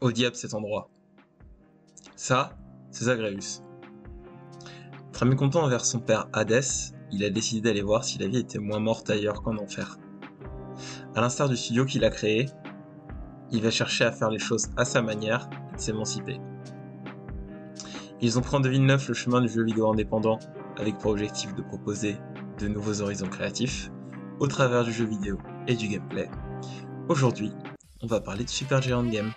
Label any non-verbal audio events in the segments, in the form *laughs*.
Au diable cet endroit. Ça, c'est Zagreus. Très mécontent envers son père Hadès, il a décidé d'aller voir si la vie était moins morte ailleurs qu'en enfer. À l'instar du studio qu'il a créé, il va chercher à faire les choses à sa manière et de s'émanciper. Ils ont pris en 2009 le chemin du jeu vidéo indépendant avec pour objectif de proposer de nouveaux horizons créatifs au travers du jeu vidéo et du gameplay. Aujourd'hui, on va parler de Super Giant Game.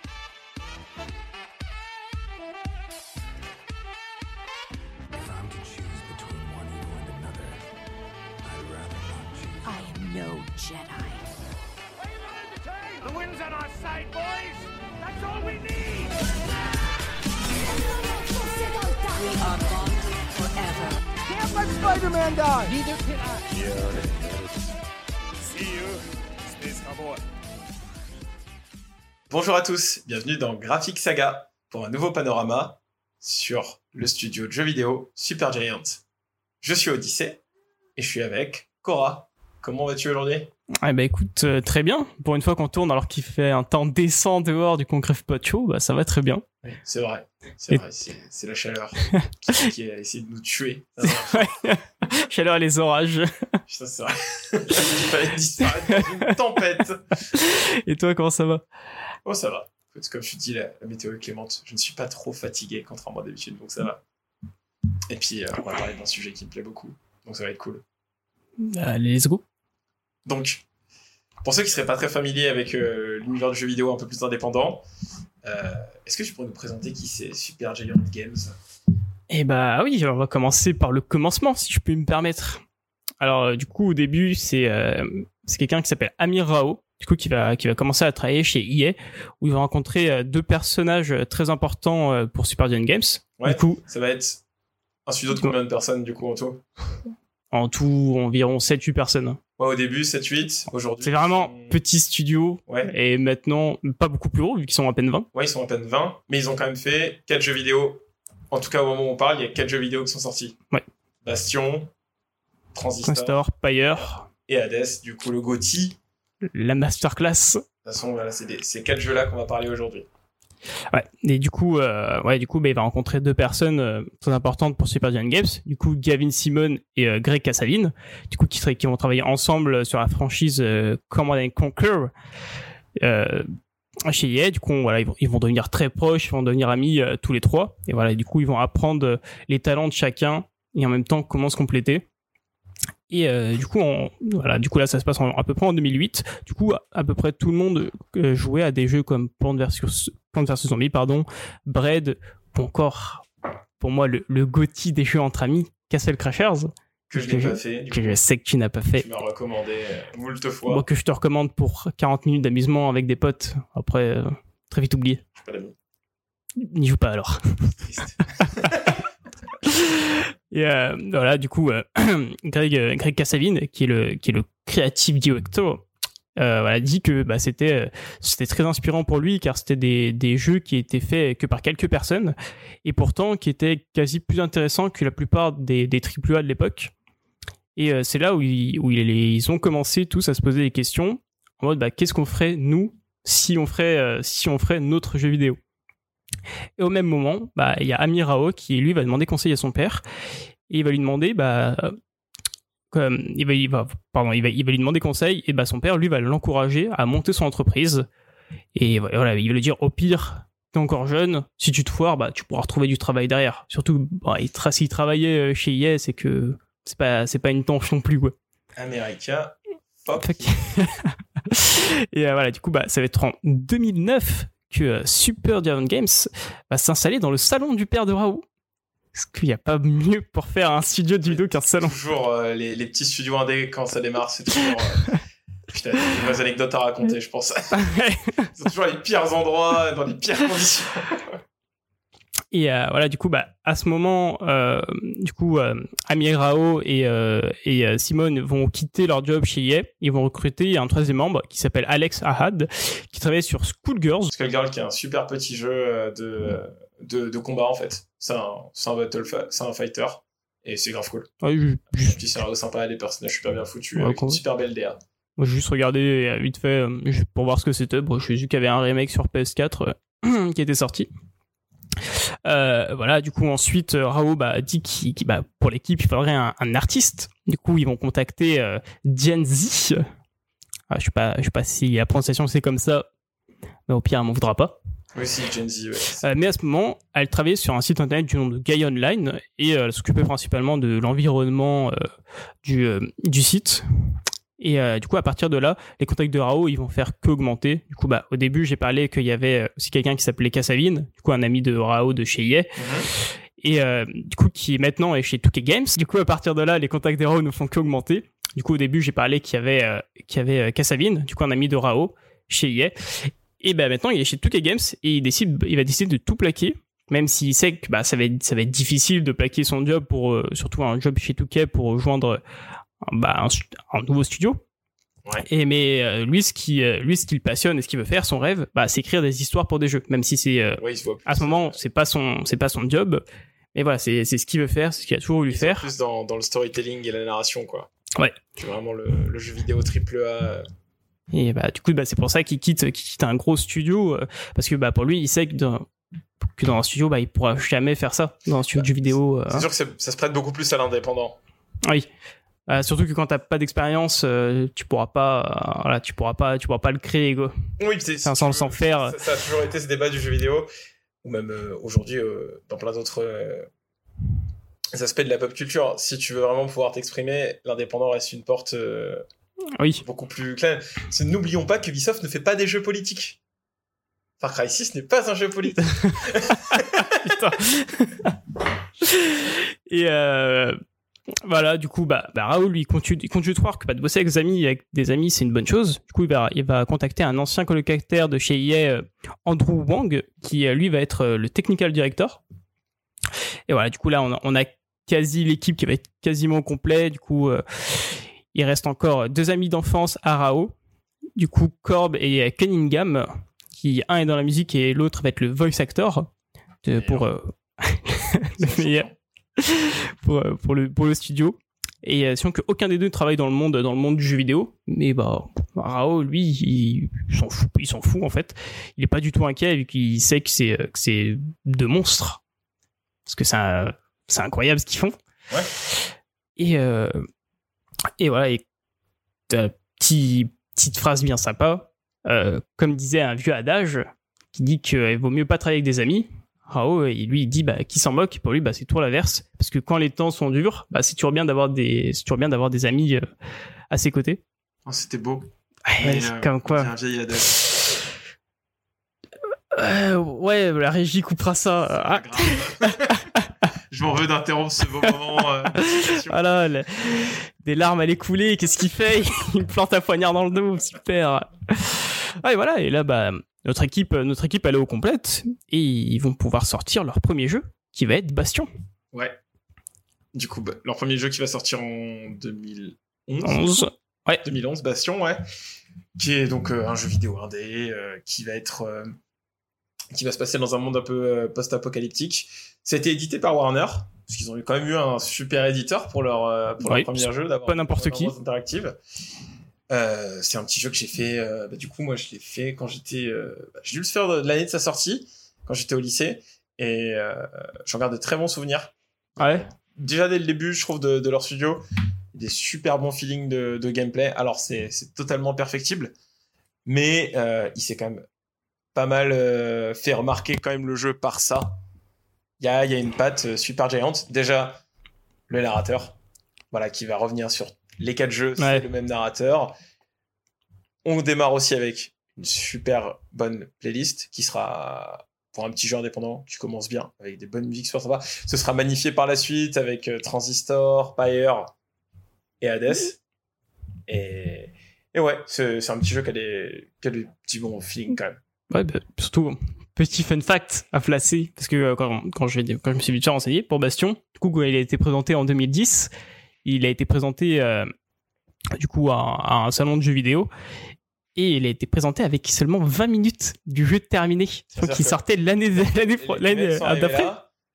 À tous, bienvenue dans Graphic Saga pour un nouveau panorama sur le studio de jeux vidéo Super Giant. Je suis Odyssée et je suis avec Cora. Comment vas-tu aujourd'hui? Eh ben écoute, euh, très bien. Pour une fois qu'on tourne alors qu'il fait un temps décent dehors du concret pas chaud, bah ça va très bien. Oui, c'est vrai, c'est Et- vrai, c'est la chaleur qui, qui a essayé de nous tuer. *laughs* Chaleur et les orages. Putain, c'est vrai. Il fallait disparaître dans une tempête. Et toi, comment ça va? Oh, ça va. Écoute, Comme je te dis, la, la météo est clémente. Je ne suis pas trop fatigué, contrairement à d'habitude, donc ça va. Et puis, euh, on va parler d'un sujet qui me plaît beaucoup, donc ça va être cool. Allez, let's go. Donc, pour ceux qui seraient pas très familiers avec euh, l'univers du jeu vidéo un peu plus indépendant, euh, est-ce que tu pourrais nous présenter qui c'est Super Giant Games? Eh bah oui, on va commencer par le commencement, si je peux me permettre. Alors, euh, du coup, au début, c'est c'est quelqu'un qui s'appelle Amir Rao, du coup, qui va, qui va commencer à travailler chez EA, où il va rencontrer deux personnages très importants pour Super Giant Games. Ouais. Du coup, Ça va être un studio de combien de personnes du coup en tout? En tout, environ 7-8 personnes. Ouais, au début 7-8, aujourd'hui. C'est vraiment sont- petit studio, Ouais. et maintenant, pas beaucoup plus gros, vu qu'ils sont à peine 20. ouais, ils sont à peine 20, mais ils ont quand même fait 4 jeux vidéo. En tout cas, au moment où on parle, il y a 4 jeux vidéo qui sont sortis. Ouais. Bastion, Transistor Transistor, Pyre, et Hades, du coup le GOTY. la Masterclass. De toute façon, voilà, c'est des- ces 4 jeux-là qu'on va parler aujourd'hui. Ouais. Et du coup, euh, ouais, du coup, bah, il va rencontrer deux personnes euh, très importantes pour Super Giant Games. Du coup, Gavin Simon et euh, Greg Casavin. Du coup, qui, qui vont travailler ensemble sur la franchise Command and Conquer. Chez EA, du coup, voilà, ils vont, devenir très proches, ils vont devenir amis tous les trois. Et voilà, du coup, ils vont apprendre les talents de chacun et en même temps comment se compléter. Et du coup, voilà, du coup là, ça se passe à peu près en 2008. Du coup, à, peu près tout le monde jouait à des jeux comme Plants vs Plants vs Zombies, pardon, Bread, ou encore, pour moi, le, le des jeux entre amis, Castle Crashers, Que je Que n'ai je- pas fait, que je sais que tu n'as pas fait. tu m'as recommandé euh, moult fois. Moi, que je te recommande pour 40 minutes d'amusement avec des potes. Après, euh, très vite oublié. Je. N'y joue pas alors. Triste. *laughs* Et euh, voilà, du coup, euh, *clears throat* Greg, Greg Casavin, qui est le, qui est le creative director, euh, voilà, dit que bah, c'était, euh, c'était très inspirant pour lui car c'était des, des jeux qui étaient faits que par quelques personnes et pourtant qui étaient quasi plus intéressants que la plupart des, des AAA de l'époque. Et euh, c'est là où, ils, où ils, ont commencé tous à se poser des questions en mode bah, qu'est-ce qu'on ferait nous si on ferait, euh, si on ferait notre jeu vidéo? Et au même moment, bah, il y a Amir Rao qui, lui, va demander conseil à son père. Et il va lui demander, bah, comme, il, va, il, va, pardon, il, va, il va lui demander conseil. Et bah, son père, lui, va l'encourager à monter son entreprise. Et voilà, il va lui dire, au pire, t'es encore jeune. Si tu te foires, bah, tu pourras retrouver du travail derrière. Surtout, bah, il tra- s'il travaillait euh, chez IS, c'est que c'est pas, c'est pas une tanche non plus, quoi. America, *laughs* et euh, voilà, du coup, bah, ça va être en 2009 que euh, Super Giant Games va s'installer dans le salon du père de Raoult. Parce qu'il n'y a pas mieux pour faire un studio de vidéo qu'un salon. Toujours euh, les, les petits studios indés quand ça démarre, c'est toujours. euh, *laughs* Putain, des vraies anecdotes à raconter, je pense. *laughs* C'est toujours les pires endroits, dans les pires conditions. *laughs* Et euh, voilà, du coup, bah, à ce moment, euh, du coup, euh, Amir Rao et, et Simone vont quitter leur job chez EA. Ils vont recruter un troisième membre qui s'appelle Alex Ahad, qui travaille sur Schoolgirls. Skullgirl qui est un super petit jeu de, de, de combat en fait. C'est un, c'est un battle, c'est un fighter. Et c'est grave cool. Ouais, ju- Un petit scénario sympa, les personnages super bien foutus, Ouais, avec cool. une super belle DA. Moi, j'ai juste regardé vite fait juste pour voir ce que c'était. Bon, je suis vu qu'il y avait un remake sur PS4. euh, *clears throat* qui était sorti. Euh, voilà, du coup ensuite euh, Rao bah, dit qu'il qu'il- bah, pour l'équipe il faudrait un, un artiste. Du coup ils vont contacter euh, Genzi. Ah, je sais pas, je sais pas si la prononciation c'est comme ça, mais au pire elle m'en voudra pas. Oui, si, Gen Z, ouais. Euh, mais à ce moment, elle travaillait sur un site internet du nom de Gaia Online et euh, elle s'occupait principalement de l'environnement du, du site. Et euh, du coup, à partir de là, les contacts de Rao, ils vont faire qu'augmenter. Du coup, bah, au début, j'ai parlé qu'il y avait euh, aussi quelqu'un qui s'appelait Kassavine, du coup, un ami de Rao de chez EA. Et euh, du coup, qui maintenant est chez 2K Games. Du coup, à partir de là, les contacts de Rao ne font qu'augmenter. Du coup, au début, j'ai parlé qu'il y avait, euh, qu'il y avait Kassavine, du coup, un ami de Rao chez EA. Et ben maintenant, il est chez 2K Games et il décide, il va décider de tout plaquer, même s'il sait que bah, ça va être, ça va être difficile de plaquer son job pour, euh, surtout un job chez 2K pour rejoindre bah, un, nouveau studio. Ouais. Et mais euh, lui, ce qui, euh, lui, ce qui le passionne et ce qu'il veut faire, son rêve, bah, c'est écrire des histoires pour des jeux, même si c'est euh, Ouais, à ce moment, c'est pas son, c'est pas son job. Mais voilà, c'est, c'est ce qu'il veut faire, c'est ce qu'il a toujours voulu faire. plus dans, dans le storytelling et la narration, quoi. Ouais. C'est vraiment le, le jeu vidéo triple A. euh, Et bah, du coup, bah, c'est pour ça qu'il quitte, qu'il quitte un gros studio, parce que bah, pour lui, il sait que dans, que dans un studio, bah, il pourra jamais faire ça. Dans un studio Bah, de jeu vidéo. C'est sûr que ça se prête beaucoup plus à l'indépendant. Oui. Euh, surtout que quand t'as pas d'expérience, euh, tu pourras pas, euh, voilà, tu pourras pas, tu pourras pas le créer, quoi. Oui, c'est Enfin, sans- sans faire- Ça, ça a toujours été ce débat du jeu vidéo, ou même euh, aujourd'hui dans plein d'autres aspects de la pop culture. Si tu veux vraiment pouvoir t'exprimer, l'indépendant reste une porte Oui. beaucoup plus claire. N'oublions pas que Ubisoft ne fait pas des jeux politiques. Far Cry 6 n'est pas un jeu politique. *laughs* Putain. *laughs* Et voilà, du coup, bah, bah Raoul, lui, il continue, il continue de croire que bah, de bosser avec des amis, avec des amis, c'est une bonne chose. Du coup, il va, il va contacter un ancien colocataire de chez EA, euh, Andrew Wang, qui euh, lui va être euh, le technical director. Et voilà, du coup, là, on a, on a quasi l'équipe qui va être quasiment complet. Du coup, euh, il reste encore deux amis d'enfance à Rao. Du coup, Corb et Cunningham, qui un est dans la musique et l'autre va être le voice actor de- pour euh, *laughs* le meilleur *laughs* pour, euh, pour, le, pour le studio. Et euh, sinon que aucun des deux travaille dans le monde dans le monde du jeu vidéo, mais bah Rao lui il, il s'en fout, il s'en fout en fait. Il est pas du tout inquiet vu qu'il sait que c'est euh, que c'est deux monstres parce que c'est un- c'est incroyable ce qu'ils font. Ouais. Et euh, et voilà et petit, petite phrase bien sympa, euh, comme disait un vieux adage qui dit qu'il vaut mieux pas travailler avec des amis. Rao, il- lui, il dit bah, qui s'en moque. Pour lui, bah, c'est toujours l'inverse. Parce que quand les temps sont durs, bah, c'est toujours bien d'avoir des, c'est toujours bien d'avoir des amis euh, à ses côtés. Oh, C'était beau. Ouais, Mais, euh, comme quoi. Un vieil. Euh, ouais, la régie coupera ça. Ah. *laughs* Je m'en veux d'interrompre ce beau moment. euh, voilà, le- des larmes à l'écouler. Qu'est-ce qu'il fait? *laughs* Il me plante un poignard dans le dos. Super. Ah, et voilà. Et là, bah, notre équipe, notre équipe, elle est au complète. Et ils vont pouvoir sortir leur premier jeu, qui va être Bastion. Ouais. Du coup, bah, leur premier jeu qui va sortir en 2011. 11. 2011, Bastion, ouais. Qui est donc euh, un jeu vidéo indé, euh, qui va être. euh, qui va se passer dans un monde un peu euh, post-apocalyptique. Ça a été édité par Warner, parce qu'ils ont quand même eu un super éditeur pour leur, euh, pour Oui, leur premier jeu. pas n'importe qui. Interactive. Euh, c'est un petit jeu que j'ai fait. euh, bah, du coup, moi, je l'ai fait quand j'étais. euh, bah, j'ai dû le faire de l'année de sa sortie, quand j'étais au lycée, et j'en garde de très bons souvenirs Ouais? déjà dès le début, je trouve, de, de leur studio, des super bons feelings de, de gameplay. Alors, c'est totalement perfectible, mais il s'est quand même pas mal fait remarquer quand même le jeu par ça. Il y a, y a une patte super géante. Déjà, le narrateur, voilà, qui va revenir sur les quatre jeux, c'est Ouais. le même narrateur. On démarre aussi avec une super bonne playlist qui sera pour un petit jeu indépendant qui commence bien avec des bonnes musiques super sympas. Ce sera magnifié par la suite avec euh, Transistor, Pyre et Hades. Et, et ouais, c'est un petit jeu qui a des, qui a des petits bons feelings quand même. Ouais, bah, surtout, petit fun fact à placer, parce que euh, quand, quand, je, quand je me suis vite fait renseigner pour Bastion, du coup, il a été présenté en 2010, il a été présenté euh, du coup à, à un salon de jeux vidéo, et il a été présenté avec seulement 20 minutes du jeu terminé. Que- sortait l'année Et arrivés d'après.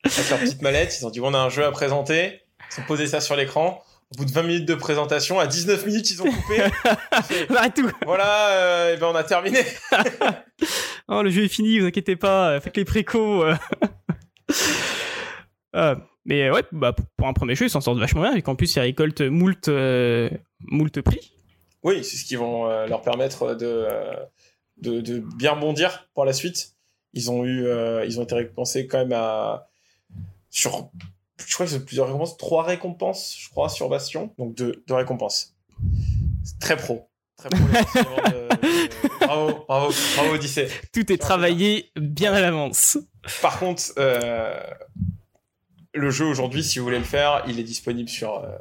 Avec leur petite mallette, ils ont dit on a un jeu à présenter, ils ont posé ça sur l'écran. Au bout de 20 minutes de présentation, à 19 minutes, ils ont coupé. *laughs* Tout. voilà, euh, et ben on a terminé. *laughs* Oh, le jeu est fini, vous inquiétez pas, euh, faites les précos. euh. *laughs* Euh, mais ouais, bah, pour- un premier jeu, ils s'en sortent vachement bien, et qu'en plus, ils récoltent moult, euh, moult prix. Oui, c'est ce qui vont euh, leur permettre de, euh, de, de bien rebondir pour la suite. Ils ont eu, euh, ils ont été récompensés quand même à sur, je crois que c'est plusieurs récompenses, trois récompenses, je crois, sur Bastion, donc deux, deux récompenses. C'est très pro, très pro. de- de- *laughs* bravo, bravo, bravo Odyssée. Tout est travaillé bien à l'avance. Par contre, euh, le jeu aujourd'hui, si vous voulez le faire, il est disponible sur euh,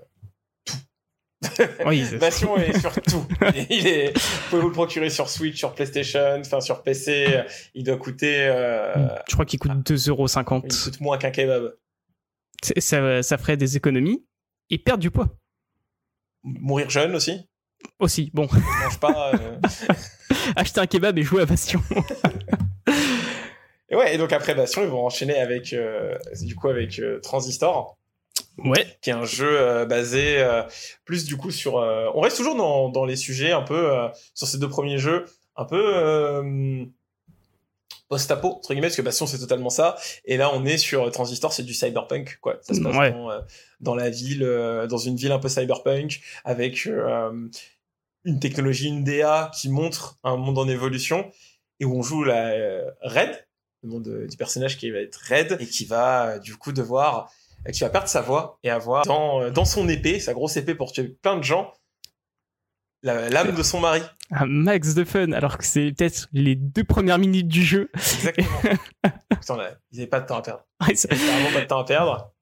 *laughs* Oui, c'est- Bastion est sur tout. *laughs* Il est, vous pouvez vous le procurer sur Switch, sur PlayStation, enfin sur PC. Il doit coûter, euh, je crois qu'il coûte il 2,50€. coûte moins qu'un kebab. Ça, ça ferait des économies et perdre du poids Mourir jeune aussi? aussi. Bon, Il mange pas. euh. *laughs* acheter un kebab et jouer à Bastion. Et ouais. Et donc après Bastion, ils vont enchaîner avec, euh, du coup, avec euh, Transistor, Ouais, qui est un jeu euh, basé euh, plus du coup sur. euh, on reste toujours dans, dans les sujets un peu euh, sur ces deux premiers jeux, un peu. euh, post-apo entre guillemets parce que Bastion c'est totalement ça et là on est sur Transistor c'est du cyberpunk quoi ça se passe Ouais. dans, dans la ville euh, dans une ville un peu cyberpunk avec euh, une technologie une DA qui montre un monde en évolution et où on joue la euh, Red le nom de- du personnage qui va être Red et qui va euh, du coup devoir euh, qui va perdre sa voix et avoir dans, euh, dans son épée sa grosse épée pour tuer plein de gens l'âme de son mari un max de fun, alors que c'est peut-être les deux premières minutes du jeu. exactement *laughs* Putain, là, ils n'avaient pas de temps à perdre Ouais, c'est- Il y a vraiment pas de temps à perdre.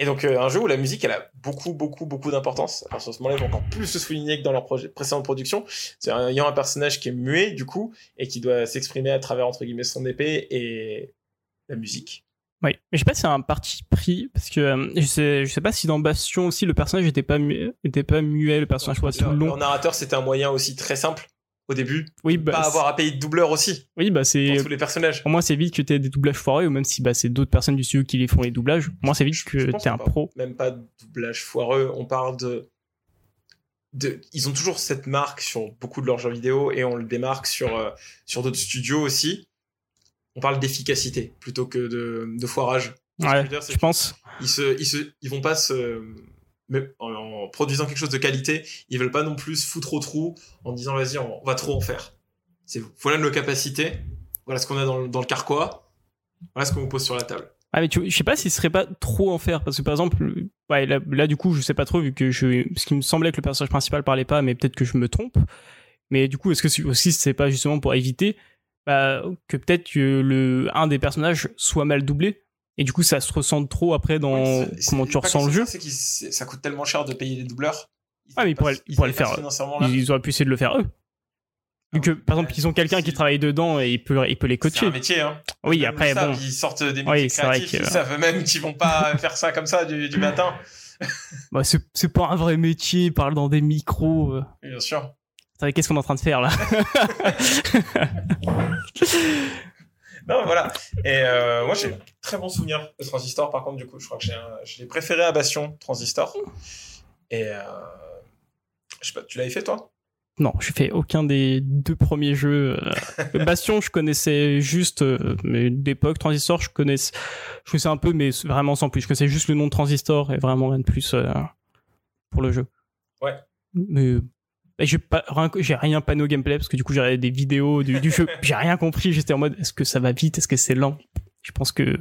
Et donc, euh, un jeu où la musique, elle a beaucoup, beaucoup, beaucoup d'importance. Alors, sur ce moment-là, ils vont encore plus se souligner que dans leur précédente production. C'est ayant un personnage qui est muet, du coup, et qui doit s'exprimer à travers, entre guillemets, son épée et la musique. Oui, mais je sais pas si c'est un parti pris, parce que euh, je, sais, je sais pas si dans Bastion aussi le personnage était pas, mu- était pas muet, le personnage pas le long. leur narrateur, c'était un moyen aussi très simple, au début. Oui, bah, pas avoir à payer de doubleur aussi, oui, bah pour c'est. tous les personnages. Pour moi, c'est vite que t'aies des doublages foireux, ou même si bah, c'est d'autres personnes du studio qui les font les doublages. Moi, c'est vite Je- je que t'es un pro. Même pas de doublage foireux. On parle de, de. Ils ont toujours cette marque sur beaucoup de leurs jeux vidéo et on le démarque sur, euh, sur d'autres studios aussi. On parle d'efficacité plutôt que de, de foirage. Je Ouais, veux dire, je pense. Ils, se, ils, se, ils vont pas se. Mais en, produisant quelque chose de qualité, ils veulent pas non plus foutre au trou en disant vas-y, on, va trop en faire. C'est voilà nos capacités, voilà ce qu'on a dans, le- dans le carquois, voilà ce qu'on vous pose sur la table. Ah, mais tu, je sais pas si ce serait pas trop en faire, parce que par exemple, là, du coup, je sais pas trop, vu que je. Parce qu'il me semblait que le personnage principal parlait pas, mais peut-être que je me trompe. Mais du coup, est-ce que aussi c'est pas justement pour éviter bah, que peut-être le, un des personnages soit mal doublé? Et du coup ça se ressent trop après dans c'est- comment c'est tu ressens le c'est jeu. ça, C'est que ça coûte tellement cher de payer les doubleurs. Ah, mais ils pourraient- ils pourraient le faire. Ils, ils auraient pu essayer de le faire eux. Vu que, par exemple, ils ont quelqu'un qui travaille dedans et il peut, il peut les C'est coacher. un métier, hein. Oui, Même après, bon. Ils sortent des métiers Oui, c'est vrai que- ils savent même qu'ils vont pas *laughs* faire ça comme ça du, du matin. *laughs* Bah, c'est c'est pas un vrai métier, ils parlent dans des micros. euh. Bien sûr. Qu'est-ce qu'on est en train de faire là? *laughs* Non, voilà. Et euh, moi, j'ai très bon souvenir de Transistor. Par contre, du coup, je crois que j'ai un- je l'ai préféré à Bastion, Transistor. Et euh, je sais pas, tu l'avais fait toi? Non, j'ai fait aucun des deux premiers jeux. euh. *laughs* Bastion, je connaissais juste, mais d'époque, Transistor, je connaissais, je connaissais un peu, mais vraiment sans plus. Je connaissais juste le nom de Transistor et vraiment rien de plus pour le jeu. Ouais. Mais j'ai pas, rien, j'ai rien pané au gameplay parce que du coup j'ai des vidéos du, du jeu, *laughs* j'ai rien compris. J'étais en mode, est-ce que ça va vite, est-ce que c'est lent? Je pense que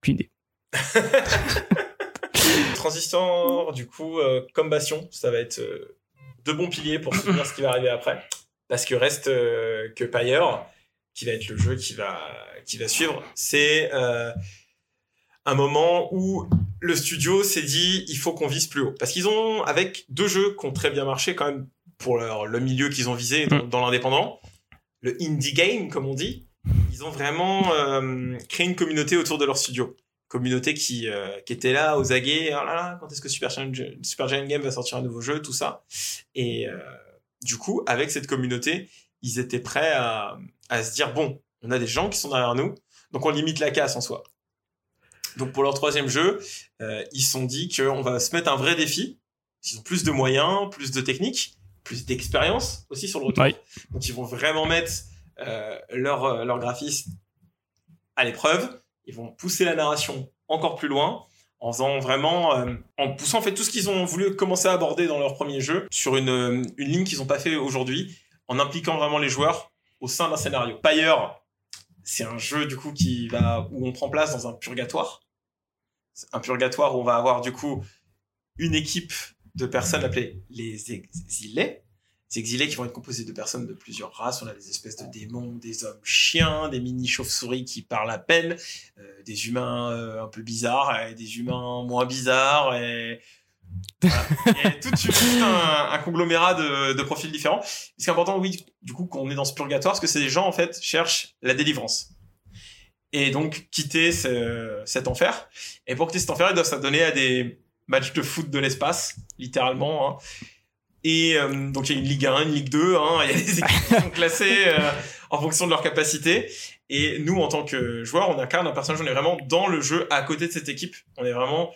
aucune idée. *laughs* Transistor, du coup, euh, comme Bastion, ça va être euh, deux bons piliers pour soutenir ce qui va arriver après. Parce que reste euh, que Pyre, qui va être le jeu qui va, qui va suivre, c'est un moment où le studio s'est dit il faut qu'on vise plus haut. Parce qu'ils ont, avec deux jeux qui ont très bien marché quand même pour leur, le milieu qu'ils ont visé dans, dans l'indépendant, le indie game, comme on dit, ils ont vraiment euh, créé une communauté autour de leur studio communauté qui, euh, qui était là aux aguets. Oh là là, quand est-ce que Super Giant, Super Giant Game va sortir un nouveau jeu, tout ça. Et euh, du coup, avec cette communauté, ils étaient prêts à, à se dire bon, on a des gens qui sont derrière nous, donc on limite la casse en soi. Donc pour leur troisième jeu, euh, ils se sont dit qu'on va se mettre un vrai défi. Ils ont plus de moyens, plus de techniques, plus d'expérience aussi sur le retour. Donc ils vont vraiment mettre euh, leur, euh, leur graphisme à l'épreuve. Ils vont pousser la narration encore plus loin en faisant vraiment, euh, en poussant en fait tout ce qu'ils ont voulu commencer à aborder dans leur premier jeu sur une, une ligne qu'ils n'ont pas fait aujourd'hui, en impliquant vraiment les joueurs au sein d'un scénario. Pyre, c'est un jeu du coup qui va où on prend place dans un purgatoire, un purgatoire où on va avoir du coup une équipe de personnes appelées les exilés. Ces exilés qui vont être composés de personnes de plusieurs races. On a des espèces de démons, des hommes chiens, des mini chauves-souris qui parlent à peine, euh, des humains euh, un peu bizarres, et des humains moins bizarres, et, voilà. *laughs* Et tout, un, un conglomérat de, de profils différents. Ce qui est important, oui, du coup, qu'on est dans ce purgatoire, parce que c'est des gens, en fait, cherchent la délivrance. Et donc, quitter ce- cet enfer. Et pour quitter cet enfer, ils doivent s'adonner à des matchs de foot de l'espace, littéralement. hein. Et euh, donc, il y a une Ligue 1, une Ligue 2. hein. Il y a des équipes qui sont *laughs* classées euh, en fonction de leur capacité. Et nous, en tant que joueurs, on incarne un personnage, on est vraiment dans le jeu à côté de cette équipe. On est vraiment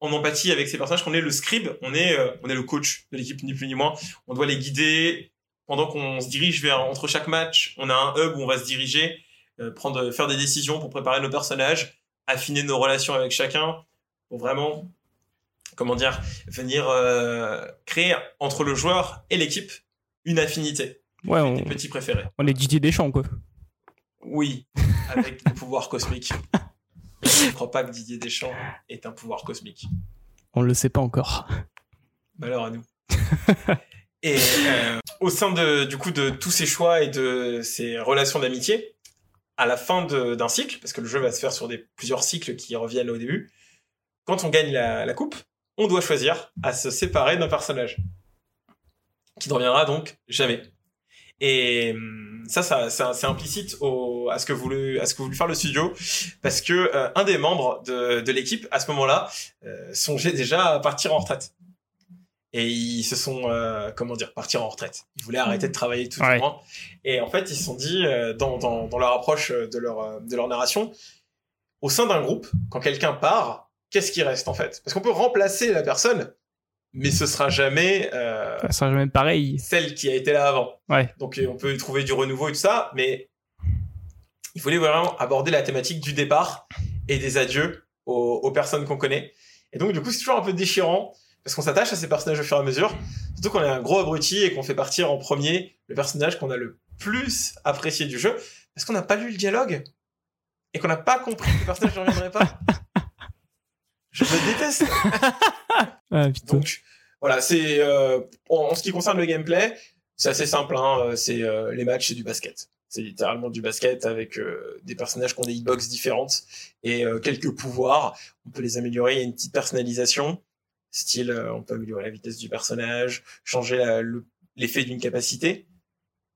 en empathie avec ces personnages, qu'on est le scribe, on est, euh, on est le coach de l'équipe, ni plus ni moins. On doit les guider pendant qu'on se dirige vers, entre chaque match. On a un hub où on va se diriger, prendre, faire des décisions pour préparer nos personnages, affiner nos relations avec chacun, pour vraiment, comment dire, venir euh, créer entre le joueur et l'équipe une affinité. Ouais, on, Des petits préférés. on est Didier Deschamps, quoi. Oui, avec des pouvoirs cosmiques. Je ne crois pas que Didier Deschamps est un pouvoir cosmique. On le sait pas encore. Malheur à nous. et euh, au sein de, du coup de tous ces choix et de ces relations d'amitié, à la fin d'un cycle, parce que le jeu va se faire sur plusieurs cycles qui reviennent au début, quand on gagne la, coupe, on doit choisir à se séparer d'un personnage. Qui ne reviendra donc jamais. Et hum, ça, c'est implicite au, à ce que voulait, faire le studio, parce que euh, un des membres de, de l'équipe à ce moment-là euh, songeait déjà à partir en retraite. Et ils se sont, euh, comment dire, partir en retraite. Ils voulaient arrêter de travailler tout Ouais. du moins. Et en fait, ils se sont dit, euh, dans, dans, dans leur approche de leur, euh, de leur narration, au sein d'un groupe, quand quelqu'un part, qu'est-ce qui reste en fait? Parce qu'on peut remplacer la personne, mais ce sera jamais euh, Ça sera jamais pareil. celle qui a été là avant. Ouais. Donc on peut trouver du renouveau et tout ça, mais il fallait vraiment aborder la thématique du départ et des adieux aux, aux personnes qu'on connaît. Et donc du coup c'est toujours un peu déchirant parce qu'on s'attache à ces personnages au fur et à mesure, surtout qu'on est un gros abruti et qu'on fait partir en premier le personnage qu'on a le plus apprécié du jeu parce qu'on n'a pas lu le dialogue et qu'on n'a pas compris que le personnage ne reviendrait pas. *laughs* Je me déteste. Ah. Donc voilà, c'est euh, en, ce qui concerne le gameplay, c'est assez simple. Hein, euh, c'est euh, les matchs, c'est du basket. C'est littéralement du basket avec euh, des personnages qui ont des hitbox différentes et quelques pouvoirs. On peut les améliorer. Il y a une petite personnalisation, style euh, on peut améliorer la vitesse du personnage, changer l'effet d'une capacité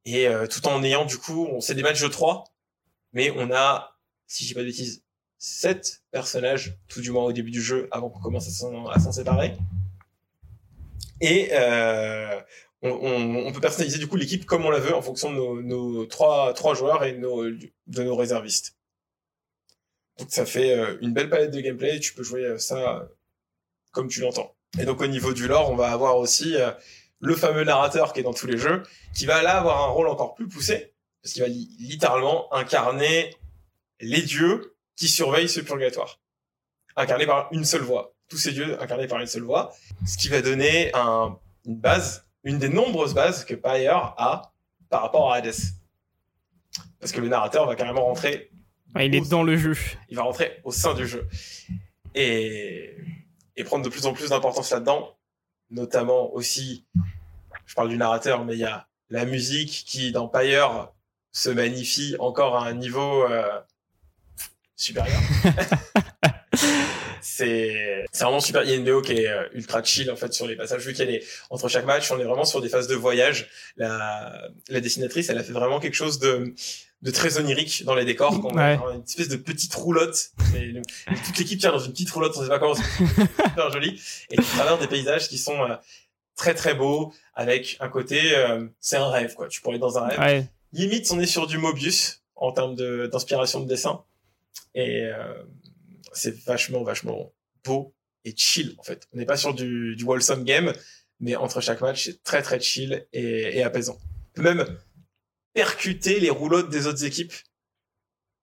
et euh, tout en ayant du coup, on c'est des matchs de 3 mais on a, si je dis pas de bêtises, 7 personnages, tout du moins au début du jeu, avant qu'on commence à s'en séparer. Et euh, on, on- peut personnaliser du coup l'équipe comme on la veut en fonction de nos, nos trois, trois joueurs et nos, de nos réservistes. Donc ça fait euh, une belle palette de gameplay tu peux jouer euh, ça comme tu l'entends. Et donc au niveau du lore, on va avoir aussi euh, le fameux narrateur qui est dans tous les jeux, qui va là avoir un rôle encore plus poussé, parce qu'il va li- littéralement incarner les dieux qui surveillent ce purgatoire. Incarné par une seule voix. Tous ces dieux incarnés par une seule voix. Ce qui va donner un, une base, une des nombreuses bases que Pyre a par rapport à Hades. Parce que le narrateur va carrément rentrer, Ouais, il est dans le jeu. il va rentrer au sein du jeu. Et, et prendre de plus en plus d'importance là-dedans. Notamment aussi, je parle du narrateur, mais il y a la musique qui, dans Pyre, se magnifie encore à un niveau euh, supérieur. *laughs* c'est c'est vraiment super. Il y a une BO qui est euh, ultra chill en fait sur les passages. Vu qu'elle est entre chaque match, on est vraiment sur des phases de voyage. La, la dessinatrice, elle a fait vraiment quelque chose de de très onirique dans les décors. qu'on a Ouais. vraiment une espèce de petite roulotte. Et toute l'équipe tient dans une petite roulotte, on sait pas comment. C'est *laughs* super joli. Et tu traverses des paysages qui sont euh, très très beaux avec un côté, euh, c'est un rêve quoi. Tu pourrais être dans un rêve Ouais. limite on est sur du Mobius en termes de- d'inspiration de, dessin et euh, c'est vachement, vachement beau et chill, en fait. On n'est pas sur du, du wholesome game, mais entre chaque match, c'est très, très chill et, et apaisant. On même percuter les roulottes des autres équipes.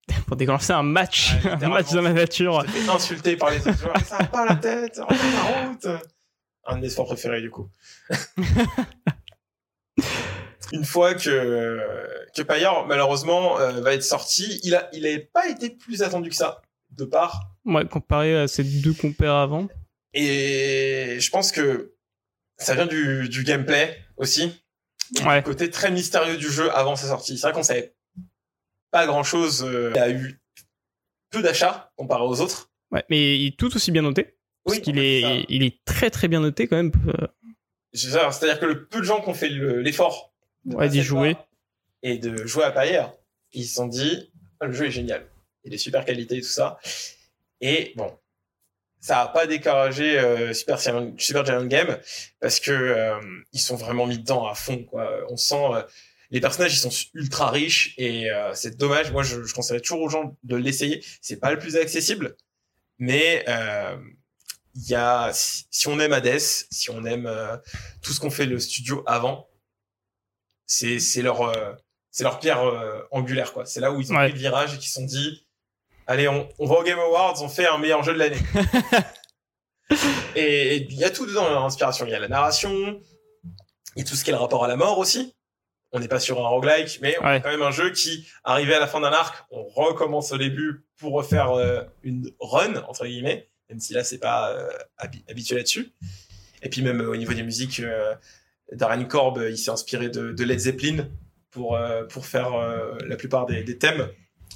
*laughs* Pour déclencher un match, Ouais, *laughs* un match dans la nature. Insulter par les autres joueurs. *laughs* Ça va pas la tête, pas la route. Un de mes sports préférés, du coup. Une fois que, que Payard, malheureusement, euh, va être sorti, il a, il avait pas été plus attendu que ça, de part. Ouais, comparé à ces deux compères avant. Et je pense que ça vient du, du gameplay aussi. Ouais. du côté très mystérieux du jeu avant sa sortie. C'est vrai qu'on savait pas grand chose. il a eu peu d'achats comparé aux autres. Ouais, mais il est tout aussi bien noté. Parce Oui, qu'il en fait, est, il est très très bien noté quand même. Euh, C'est ça, C'est-à-dire que le peu de gens qui ont fait le- l'effort Ouais, d'y jouer. et de jouer à Payer, ils se sont dit le jeu est génial, il est super qualité et tout ça. Et bon, ça a pas découragé euh, Super, Giant- Super Giant Game parce que euh, ils sont vraiment mis dedans à fond. Quoi. On sent euh, les personnages, ils sont ultra riches et c'est dommage. Moi, je, je conseillerais toujours aux gens de l'essayer. C'est pas le plus accessible, mais il y a si, si on aime Hades, si on aime tout ce qu'on fait le studio avant, c'est leur c'est leur pierre angulaire quoi. C'est là où ils ont Ouais. pris le virage et qu'ils se sont dit allez on, on va au Game Awards, on fait un meilleur jeu de l'année. *laughs* et il y a tout dedans l'inspiration. Il y a la narration, il y a tout ce qui est le rapport à la mort aussi. On n'est pas sur un roguelike, mais on a quand même un jeu qui, arrivé à la fin d'un arc, on recommence au début pour refaire euh, une run, entre guillemets, même si là, c'est pas euh, habi- habitué là-dessus. Et puis même euh, au niveau des musiques, euh, Darren Korb, il s'est inspiré de, de Led Zeppelin pour, pour faire la plupart des, des thèmes.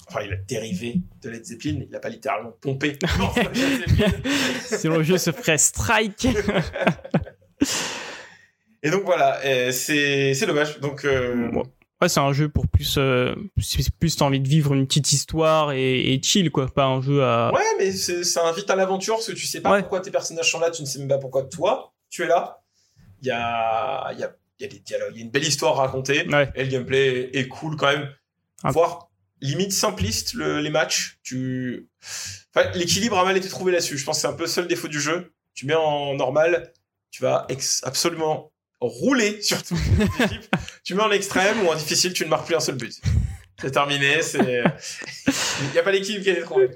Enfin, il a dérivé de Led Zeppelin, il n'a pas littéralement pompé *laughs* Zeppelin. Sinon le jeu se ferait strike. *laughs* Et donc voilà, c'est dommage. Donc euh, Ouais. Ouais, c'est un jeu pour plus, euh, plus t'as envie de vivre une petite histoire et, et chill quoi, pas un jeu à. Ouais, mais ça invite à l'aventure parce que tu sais pas Ouais. pourquoi tes personnages sont là, tu ne sais même pas pourquoi toi, tu es là. Il y a, il y, a, y a des dialogues, il y a une belle histoire à raconter. Ouais. Et le gameplay est cool quand même. Ah. Voire limite simpliste le- les matchs. Tu... L'équilibre a mal été trouvé là-dessus. Je pense que c'est un peu le seul défaut du jeu. Tu mets en normal, tu vas absolument rouler *laughs* sur toute l'équipe. tu mets en extrême ou en difficile, tu ne marques plus un seul but. C'est terminé. Il n'y a pas l'équilibre qui a été trouvé.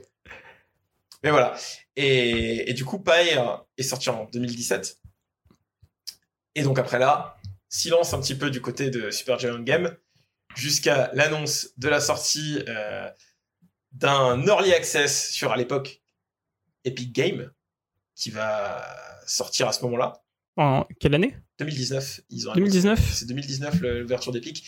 Mais voilà. Et, du coup, Pai euh, est sorti en 2017. Et donc après là, silence un petit peu du côté de Super Giant Game jusqu'à l'annonce de la sortie euh, d'un early access sur à l'époque Epic Game qui va sortir à ce moment-là. En quelle année? 2019, ils ont 2019 annoncé- C'est 2019 le- l'ouverture d'Epic.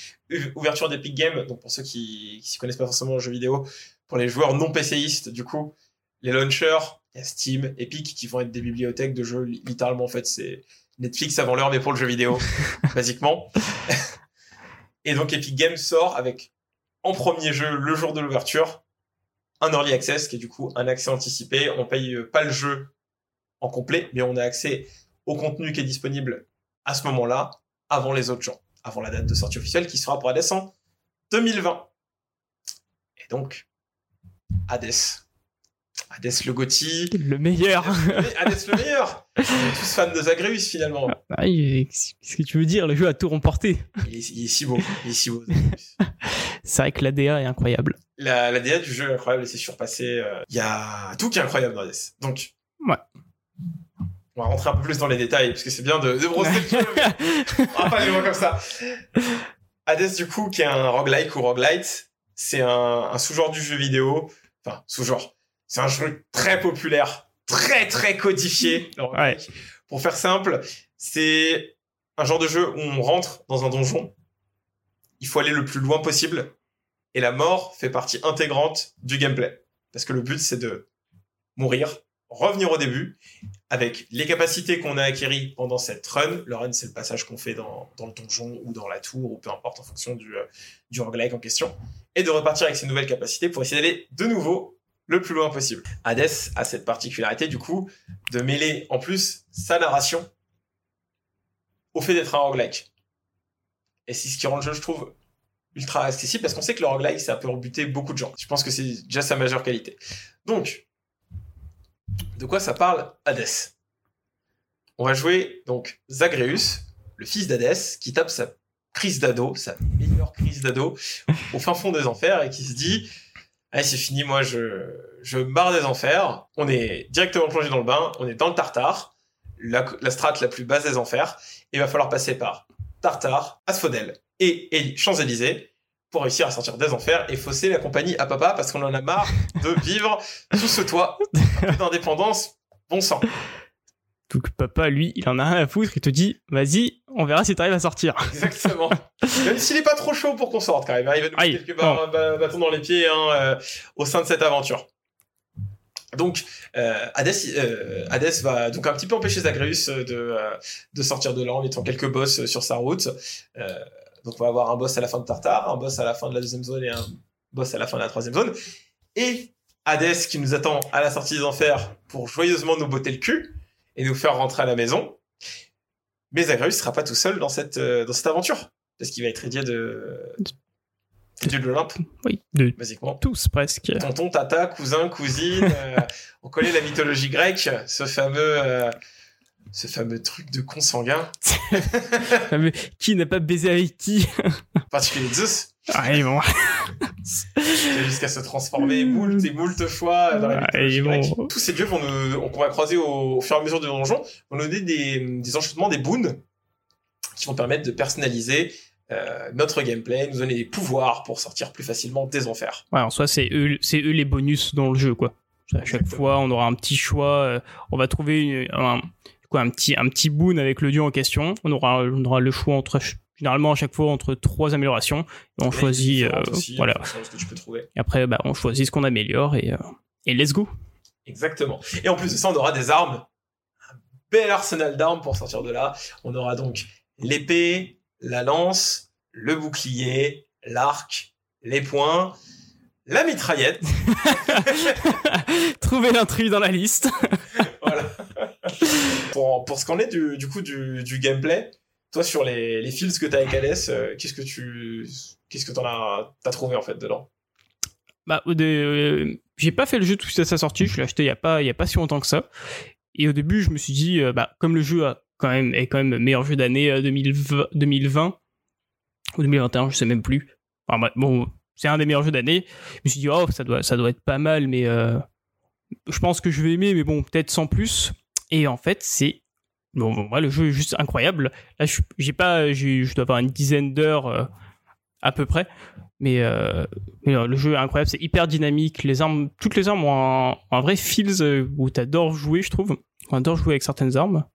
Ouverture d'Epic Game, donc pour ceux qui qui s'y connaissent pas forcément aux jeux vidéo, pour les joueurs non PCistes, du coup, les launchers, il y a Steam, Epic, qui vont être des bibliothèques de jeux, li- littéralement, en fait, c'est Netflix avant l'heure, mais pour le jeu vidéo, *laughs* basiquement. Et donc Epic Games sort avec, en premier jeu, le jour de l'ouverture, un Early Access, qui est du coup un accès anticipé. On paye euh, pas le jeu en complet, mais on a accès au contenu qui est disponible à ce moment-là, avant les autres gens, avant la date de sortie officielle qui sera pour Hades en 2020. Et donc, Hades. Hades le Gotti. Le meilleur. Hades le meilleur. On est tous fans de Zagreus finalement. Ah, il- Qu'est-ce que tu veux dire? Le jeu a tout remporté. Il est, il est si beau. Il est si beau. *laughs* C'est vrai que l'ADA est incroyable. La, la DA du jeu est incroyable et c'est surpassé. euh, Il y a tout qui est incroyable dans Hades. Donc, Ouais. on va rentrer un peu plus dans les détails parce que c'est bien de, de brosser le jeu. mais *laughs* On va pas les voir comme ça. Hades, du coup, qui est un roguelike ou roguelite, c'est un, un sous-genre du jeu vidéo. Enfin, sous-genre. C'est un jeu très populaire, très très codifié. Pour faire simple, c'est un genre de jeu où on rentre dans un donjon. Il faut aller le plus loin possible. Et la mort fait partie intégrante du gameplay. Parce que le but, c'est de mourir, revenir au début, avec les capacités qu'on a acquéries pendant cette run. Le run, c'est le passage qu'on fait dans, dans le donjon ou dans la tour, ou peu importe, en fonction du, euh, du roguelike en question. Et de repartir avec ces nouvelles capacités pour essayer d'aller de nouveau le plus loin possible. Hades a cette particularité, du coup, de mêler en plus sa narration au fait d'être un roguelike. Et c'est ce qui rend le jeu, je trouve, ultra accessible parce qu'on sait que le roguelike, ça peut rebuter beaucoup de gens. Je pense que c'est déjà sa majeure qualité. Donc, De quoi ça parle Hadès On va jouer donc Zagreus, le fils d'Hadès, qui tape sa crise d'ado, sa meilleure crise d'ado, au fin fond des enfers et qui se dit Allez, c'est fini, moi je, je barre des enfers. On est directement plongé dans le bain, on est dans le tartare, la, strate la plus basse des enfers, il va falloir passer par Tartare, Asphodel et, et Champs-Élysées pour réussir à sortir des enfers et fausser la compagnie à papa parce qu'on en a marre de vivre sous ce toit. D'indépendance, bon sang. Donc papa, lui, il en a rien à foutre, il te dit, vas-y, on verra si t'arrives à sortir. *laughs* Exactement. Même s'il est pas trop chaud pour qu'on sorte quand même. Il va nous mettre quelques bâtons dans les pieds hein, euh, au sein de cette aventure. Donc, euh, euh, Hadès va donc un petit peu empêcher Zagreus de, euh, de sortir de là en mettant quelques boss sur sa route. Donc, on va avoir un boss à la fin de Tartare, un boss à la fin de la deuxième zone et un boss à la fin de la troisième zone. Et Hadès qui nous attend à la sortie des enfers pour joyeusement nous botter le cul et nous faire rentrer à la maison. Mais Zagreus sera pas tout seul dans cette, euh, dans cette aventure. Parce qu'il va être aidé de, de l'Olympe, Oui, de basiquement. tous presque. Tonton, tata, cousin, cousine. euh, on connaît la mythologie grecque, ce fameux, euh, ce fameux truc de consanguin, *laughs* qui n'a pas baisé avec qui *laughs* particulier Zeus, Ah, qui a jusqu'à se transformer moult et moult fois dans la Ah, mythologie grecque. Tous ces dieux vont nous, qu'on va croiser au, au fur et à mesure du donjon, vont nous donner des, des enchantements, des boons, qui vont permettre de personnaliser euh, notre gameplay, nous donner des pouvoirs pour sortir plus facilement des enfers. Ouais, en soi, c'est eux, c'est eux les bonus dans le jeu, quoi. À chaque Exactement. fois, on aura un petit choix. euh, on va trouver une- un, quoi, un petit, un petit boon avec le dieu en question. On aura, on aura le choix entre, généralement à chaque fois entre trois améliorations. On choisit, euh, aussi, voilà. que tu peux trouver. Et après, bah, on choisit ce qu'on améliore et, euh, et let's go. Exactement. Et en plus de ça, on aura des armes. Un bel arsenal d'armes pour sortir de là. On aura donc l'épée, la lance, le bouclier, l'arc, les poings, la mitraillette. *laughs* Trouver l'intrus dans la liste. *laughs* voilà. pour, pour ce qu'en est du, du coup du, du gameplay, toi sur les, les fils que tu as avec Hades, euh, qu'est-ce que tu qu'est-ce que t'en as trouvé en fait dedans? Bah, euh, j'ai pas fait le jeu tout de suite à sa sortie. Je l'ai acheté il y a pas, il pas si longtemps que ça. Et au début, je me suis dit, euh, bah, comme le jeu a quand même est quand même meilleur jeu d'année euh, 2020, 2020 ou 2021, je sais même plus. Bon, c'est un des meilleurs jeux d'année. Je me suis dit, oh, ça doit, ça doit être pas mal, mais je pense que je vais aimer, mais bon, peut-être sans plus. Et en fait, c'est bon, bon, moi, le jeu est juste incroyable. Là, je- j'ai pas, je dois avoir une dizaine d'heures euh, à peu près, mais, euh, mais, euh, le jeu est incroyable, c'est hyper dynamique. Les armes, toutes les armes ont un, un vrai feels où t'adores jouer, je trouve. On adore jouer avec certaines armes.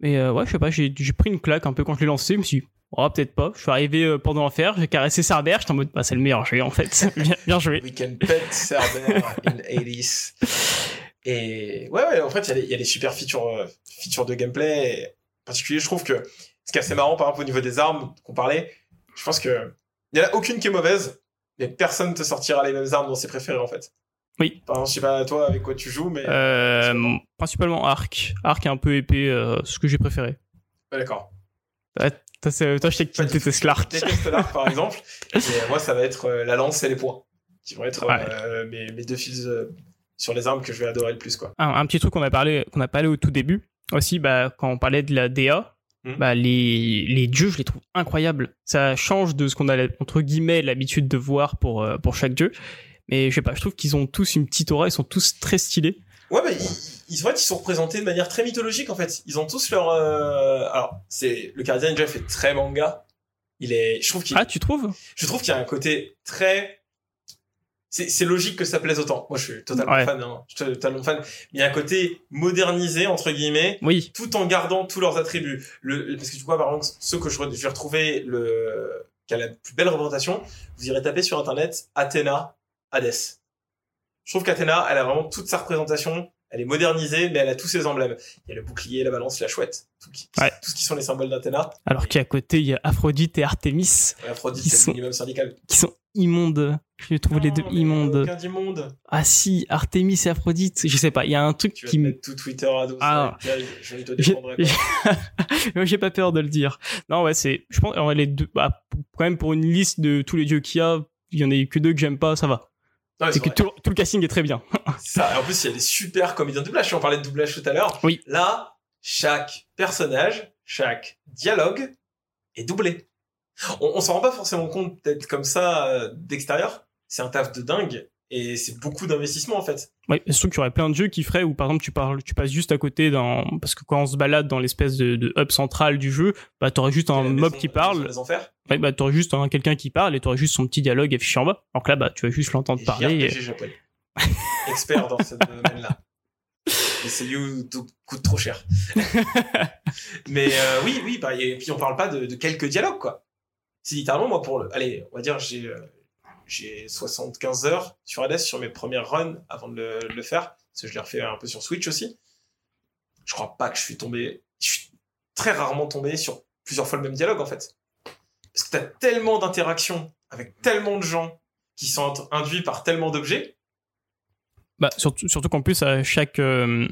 Mais euh, ouais, je sais pas, j'ai pris une claque un peu quand je l'ai lancé. Je me suis dit, oh, peut-être pas. Je suis arrivé pendant l'enfer, j'ai caressé Cerber, j'étais en mode, bah, c'est le meilleur jeu en fait. *laughs* bien, bien joué. We can pet Cerber in 80s. *laughs* Et ouais, ouais, en fait, il y a des- il y, a des super features, euh, features de gameplay. En particulier, je trouve que ce qui est assez marrant, par exemple, au niveau des armes qu'on parlait, je pense que il y en a aucune qui est mauvaise, mais personne te sortira les mêmes armes dans ses préférés, en fait. Oui. Par exemple, je sais pas toi avec quoi tu joues, mais. Euh, principalement Arc. Arc est un peu épais, euh, ce que j'ai préféré. Ouais, d'accord. Toi, je sais que tu détestes l'Arc. Je déteste l'arc, par exemple. *laughs* Et moi, ça va être euh, la lance et les poings. Qui vont être Ouais. euh, mes, mes deux fils euh, sur les armes que je vais adorer le plus, quoi. un, un petit truc qu'on a parlé qu'on a parlé au tout début aussi bah quand on parlait de la DA Hmm. bah les les dieux je les trouve incroyables ça change de ce qu'on a entre guillemets l'habitude de voir pour euh, pour chaque dieu mais je sais pas je trouve qu'ils ont tous une petite aura ils sont tous très stylés Ouais, mais ils, ils, en fait, ils sont représentés de manière très mythologique, en fait. Ils ont tous leur... euh, Alors, c'est... Le Cardinal Ninja fait très manga. Il est... Je trouve qu'il... ah tu trouves? Je trouve qu'il y a un côté très... C'est, logique que ça plaise autant. Moi, je suis totalement Ouais. fan. Hein. Je suis totalement fan. Mais il y a un côté modernisé, entre guillemets, oui tout en gardant tous leurs attributs. Le, parce que tu vois, par exemple, ceux que je, vais retrouver, le, qui a la plus belle représentation, vous irez taper sur Internet Athéna Hades. Je trouve qu'Athéna, elle a vraiment toute sa représentation. Elle est modernisée, mais elle a tous ses emblèmes. Il y a le bouclier, la balance, la chouette. Tout, qui, Ouais. tout ce qui sont les symboles d'Athéna. alors qu'à côté il y a Aphrodite et Artémis Et Aphrodite, c'est sont- le minimum syndical. qui sont immondes je trouve les deux Non, immondes Aucun d'immonde. ah si Artémis et Aphrodite je sais pas il y a un truc Tu vas qui me tout Twitter à dos. Ah. ça. Je ne te défendrai. *laughs* Moi, j'ai pas peur de le dire. Non, ouais, c'est. Je pense, en vrai, les deux. Bah, quand même, pour une liste de tous les dieux qu'il y a, il y en a eu que deux que j'aime pas, ça va. Non, mais C'est que tout, tout le casting est très bien. *laughs* Ça, en plus, il y a des super comédiens de doublage. On parlait de doublage tout à l'heure. Oui. Là, chaque personnage, chaque dialogue est doublé. On, on s'en rend pas forcément compte peut-être comme ça euh, d'extérieur. C'est un taf de dingue et c'est beaucoup d'investissement en fait. Ouais, surtout qu'il y aurait plein de jeux qui feraient où par exemple tu parles, tu passes juste à côté d'un, parce que quand on se balade dans l'espèce de, de hub central du jeu, bah t'aurais juste un mob qui parle, des enfers? ouais, bah t'aurais juste un quelqu'un qui parle et t'aurais juste son petit dialogue affiché en bas. Alors que là, bah tu vas juste l'entendre parler. et- japonais. Expert dans ce *laughs* domaine-là. Et c'est you tout- coûte trop cher. *laughs* Mais euh, oui, oui, bah, et puis on parle pas de, de quelques dialogues, quoi. C'est littéralement, moi, pour le. Allez, on va dire, j'ai euh, j'ai 75 heures sur Hades sur mes premières runs avant de le, le faire. Parce que je l'ai refait un peu sur Switch aussi. Je crois pas que je suis tombé. Je suis très rarement tombé sur plusieurs fois le même dialogue, en fait. Parce que t'as tellement d'interactions avec tellement de gens qui sont induits par tellement d'objets. Bah, surtout, surtout qu'en plus, à chaque, euh,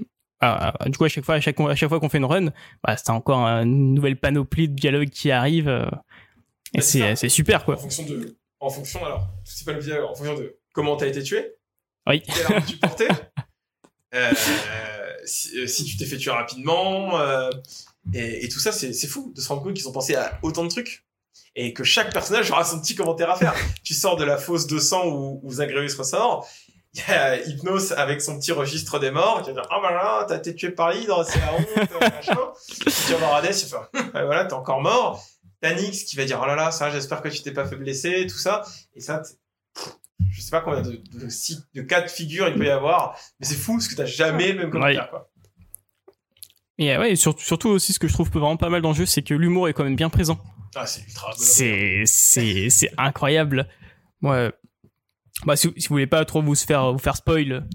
du coup, à chaque fois, à chaque, à chaque fois qu'on fait une run, bah, c'est encore une nouvelle panoplie de dialogues qui arrive. Et Bah, c'est c'est, super, quoi. En fonction de. En fonction, alors, c'est pas le en fonction de comment t'as été tué. Oui. Quelle arme tu portais. *laughs* euh, si, euh, si tu t'es fait tuer rapidement. euh, et, et tout ça, c'est c'est fou de se rendre compte qu'ils ont pensé à autant de trucs. Et que chaque personnage aura son petit commentaire à faire. *laughs* tu sors de la fosse de sang où, où Zagreus ressort. Il y a Hypnos avec son petit registre des morts qui va dire Ah voilà, t'as été tué par l'hydre, c'est la honte, *laughs* machin. Tu vas voir Hades, il fait Ah, voilà, t'es encore mort. T'as Nyx qui va dire Oh là là, ça, j'espère que tu t'es pas fait blesser, tout ça. Et ça, je sais pas combien de, de, six- de cas de figure il peut y avoir, mais c'est fou parce que t'as jamais le même commentaire, quoi. Et euh, ouais, et surtout, surtout aussi, ce que je trouve vraiment pas mal dans le jeu, c'est que l'humour est quand même bien présent. Ah, c'est ultra. C'est, c'est, c'est incroyable. Moi, bah, si, si vous voulez pas trop vous faire, vous faire spoil,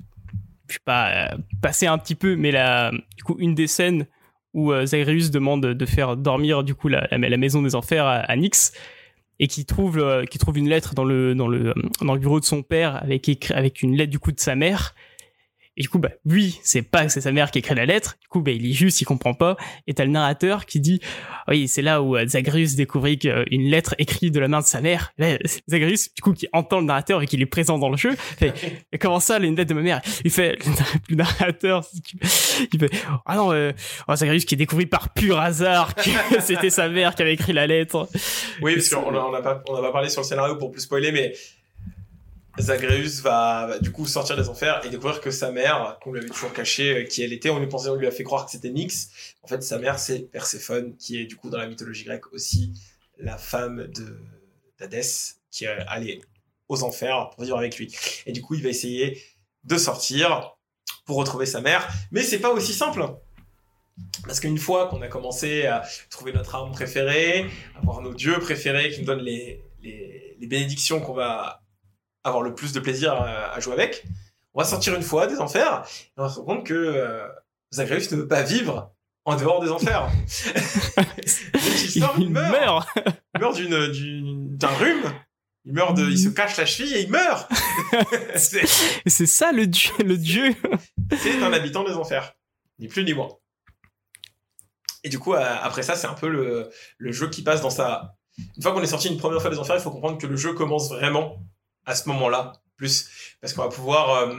je sais pas, euh, passer un petit peu, mais la, du coup, une des scènes où euh, Zagreus demande de faire dormir, du coup, la, maison des enfers à, Nyx, et qui trouve, euh, qui trouve une lettre dans le, dans le, dans le bureau de son père avec avec une lettre, du coup, de sa mère. Et du coup, bah, lui, c'est pas que c'est sa mère qui écrit la lettre. Du coup, bah, il lit juste, il comprend pas. Et t'as le narrateur qui dit, oui, c'est là où euh, Zagreus découvrit qu'une lettre écrite de la main de sa mère. Là, *laughs* Zagreus, du coup, qui entend le narrateur et qui est présent dans le jeu, fait, *laughs* et comment ça, une lettre de ma mère? Il fait, le narrateur, il fait, ah non, euh, oh, Zagreus qui est découvert par pur hasard que *laughs* c'était sa mère qui avait écrit la lettre. Oui, parce qu'on n'a on a pas, on a pas parlé sur le scénario pour plus spoiler, mais Zagreus va, du coup sortir des enfers et découvrir que sa mère, qu'on lui avait toujours caché euh, qui elle était, on lui pensait, on lui a fait croire que c'était Nyx. En fait, sa mère, c'est Perséphone, qui est du coup dans la mythologie grecque aussi la femme de d'Hadès, qui est allée aux enfers pour vivre avec lui. Et du coup, il va essayer de sortir pour retrouver sa mère, mais c'est pas aussi simple. Parce qu'une fois qu'on a commencé à trouver notre arme préférée, avoir nos dieux préférés qui nous donnent les, les bénédictions qu'on va avoir le plus de plaisir à, à jouer avec, on va sortir une fois des enfers et on va se rendre compte que euh, Zagreus ne veut pas vivre en dehors des enfers. *laughs* Il sort, il, meurt. Il meurt d'un rhume. Il meurt de, il se cache la cheville et il meurt. *laughs* c'est, ça le dieu, le dieu. c'est un habitant des enfers. Ni plus ni moins. Et du coup, euh, après ça, c'est un peu le, le jeu qui passe dans sa. Une fois qu'on est sorti une première fois des enfers, il faut comprendre que le jeu commence vraiment à ce moment-là, plus. Parce qu'on va pouvoir euh,